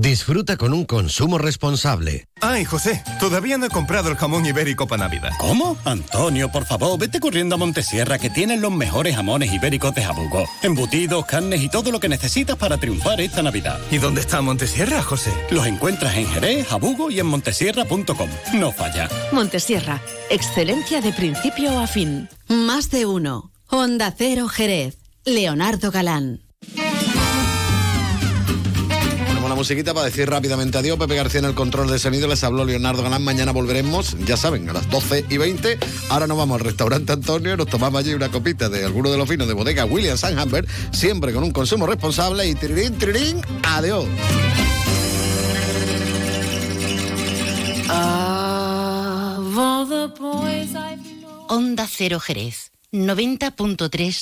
Disfruta con un consumo responsable. Ay, José, todavía no he comprado el jamón ibérico para Navidad. ¿Cómo? Antonio, por favor, vete corriendo a Montesierra que tienen los mejores jamones ibéricos de Jabugo. Embutidos, carnes y todo lo que necesitas para triunfar esta Navidad. ¿Y dónde está Montesierra, José? Los encuentras en Jerez, Jabugo y en montesierra.com. No falla. Montesierra, excelencia de principio a fin. Más de uno. Honda Cero Jerez. Leonardo Galán. Musiquita para decir rápidamente adiós. Pepe García en el control de sonido. Les habló Leonardo Galán. Mañana volveremos, ya saben, a las 12 y 20. Ahora nos vamos al restaurante Antonio y nos tomamos allí una copita de alguno de los vinos de bodega Williams Hamber, siempre con un consumo responsable. Y tirirín, tirirín, adiós. Onda Cero Jerez, 90.3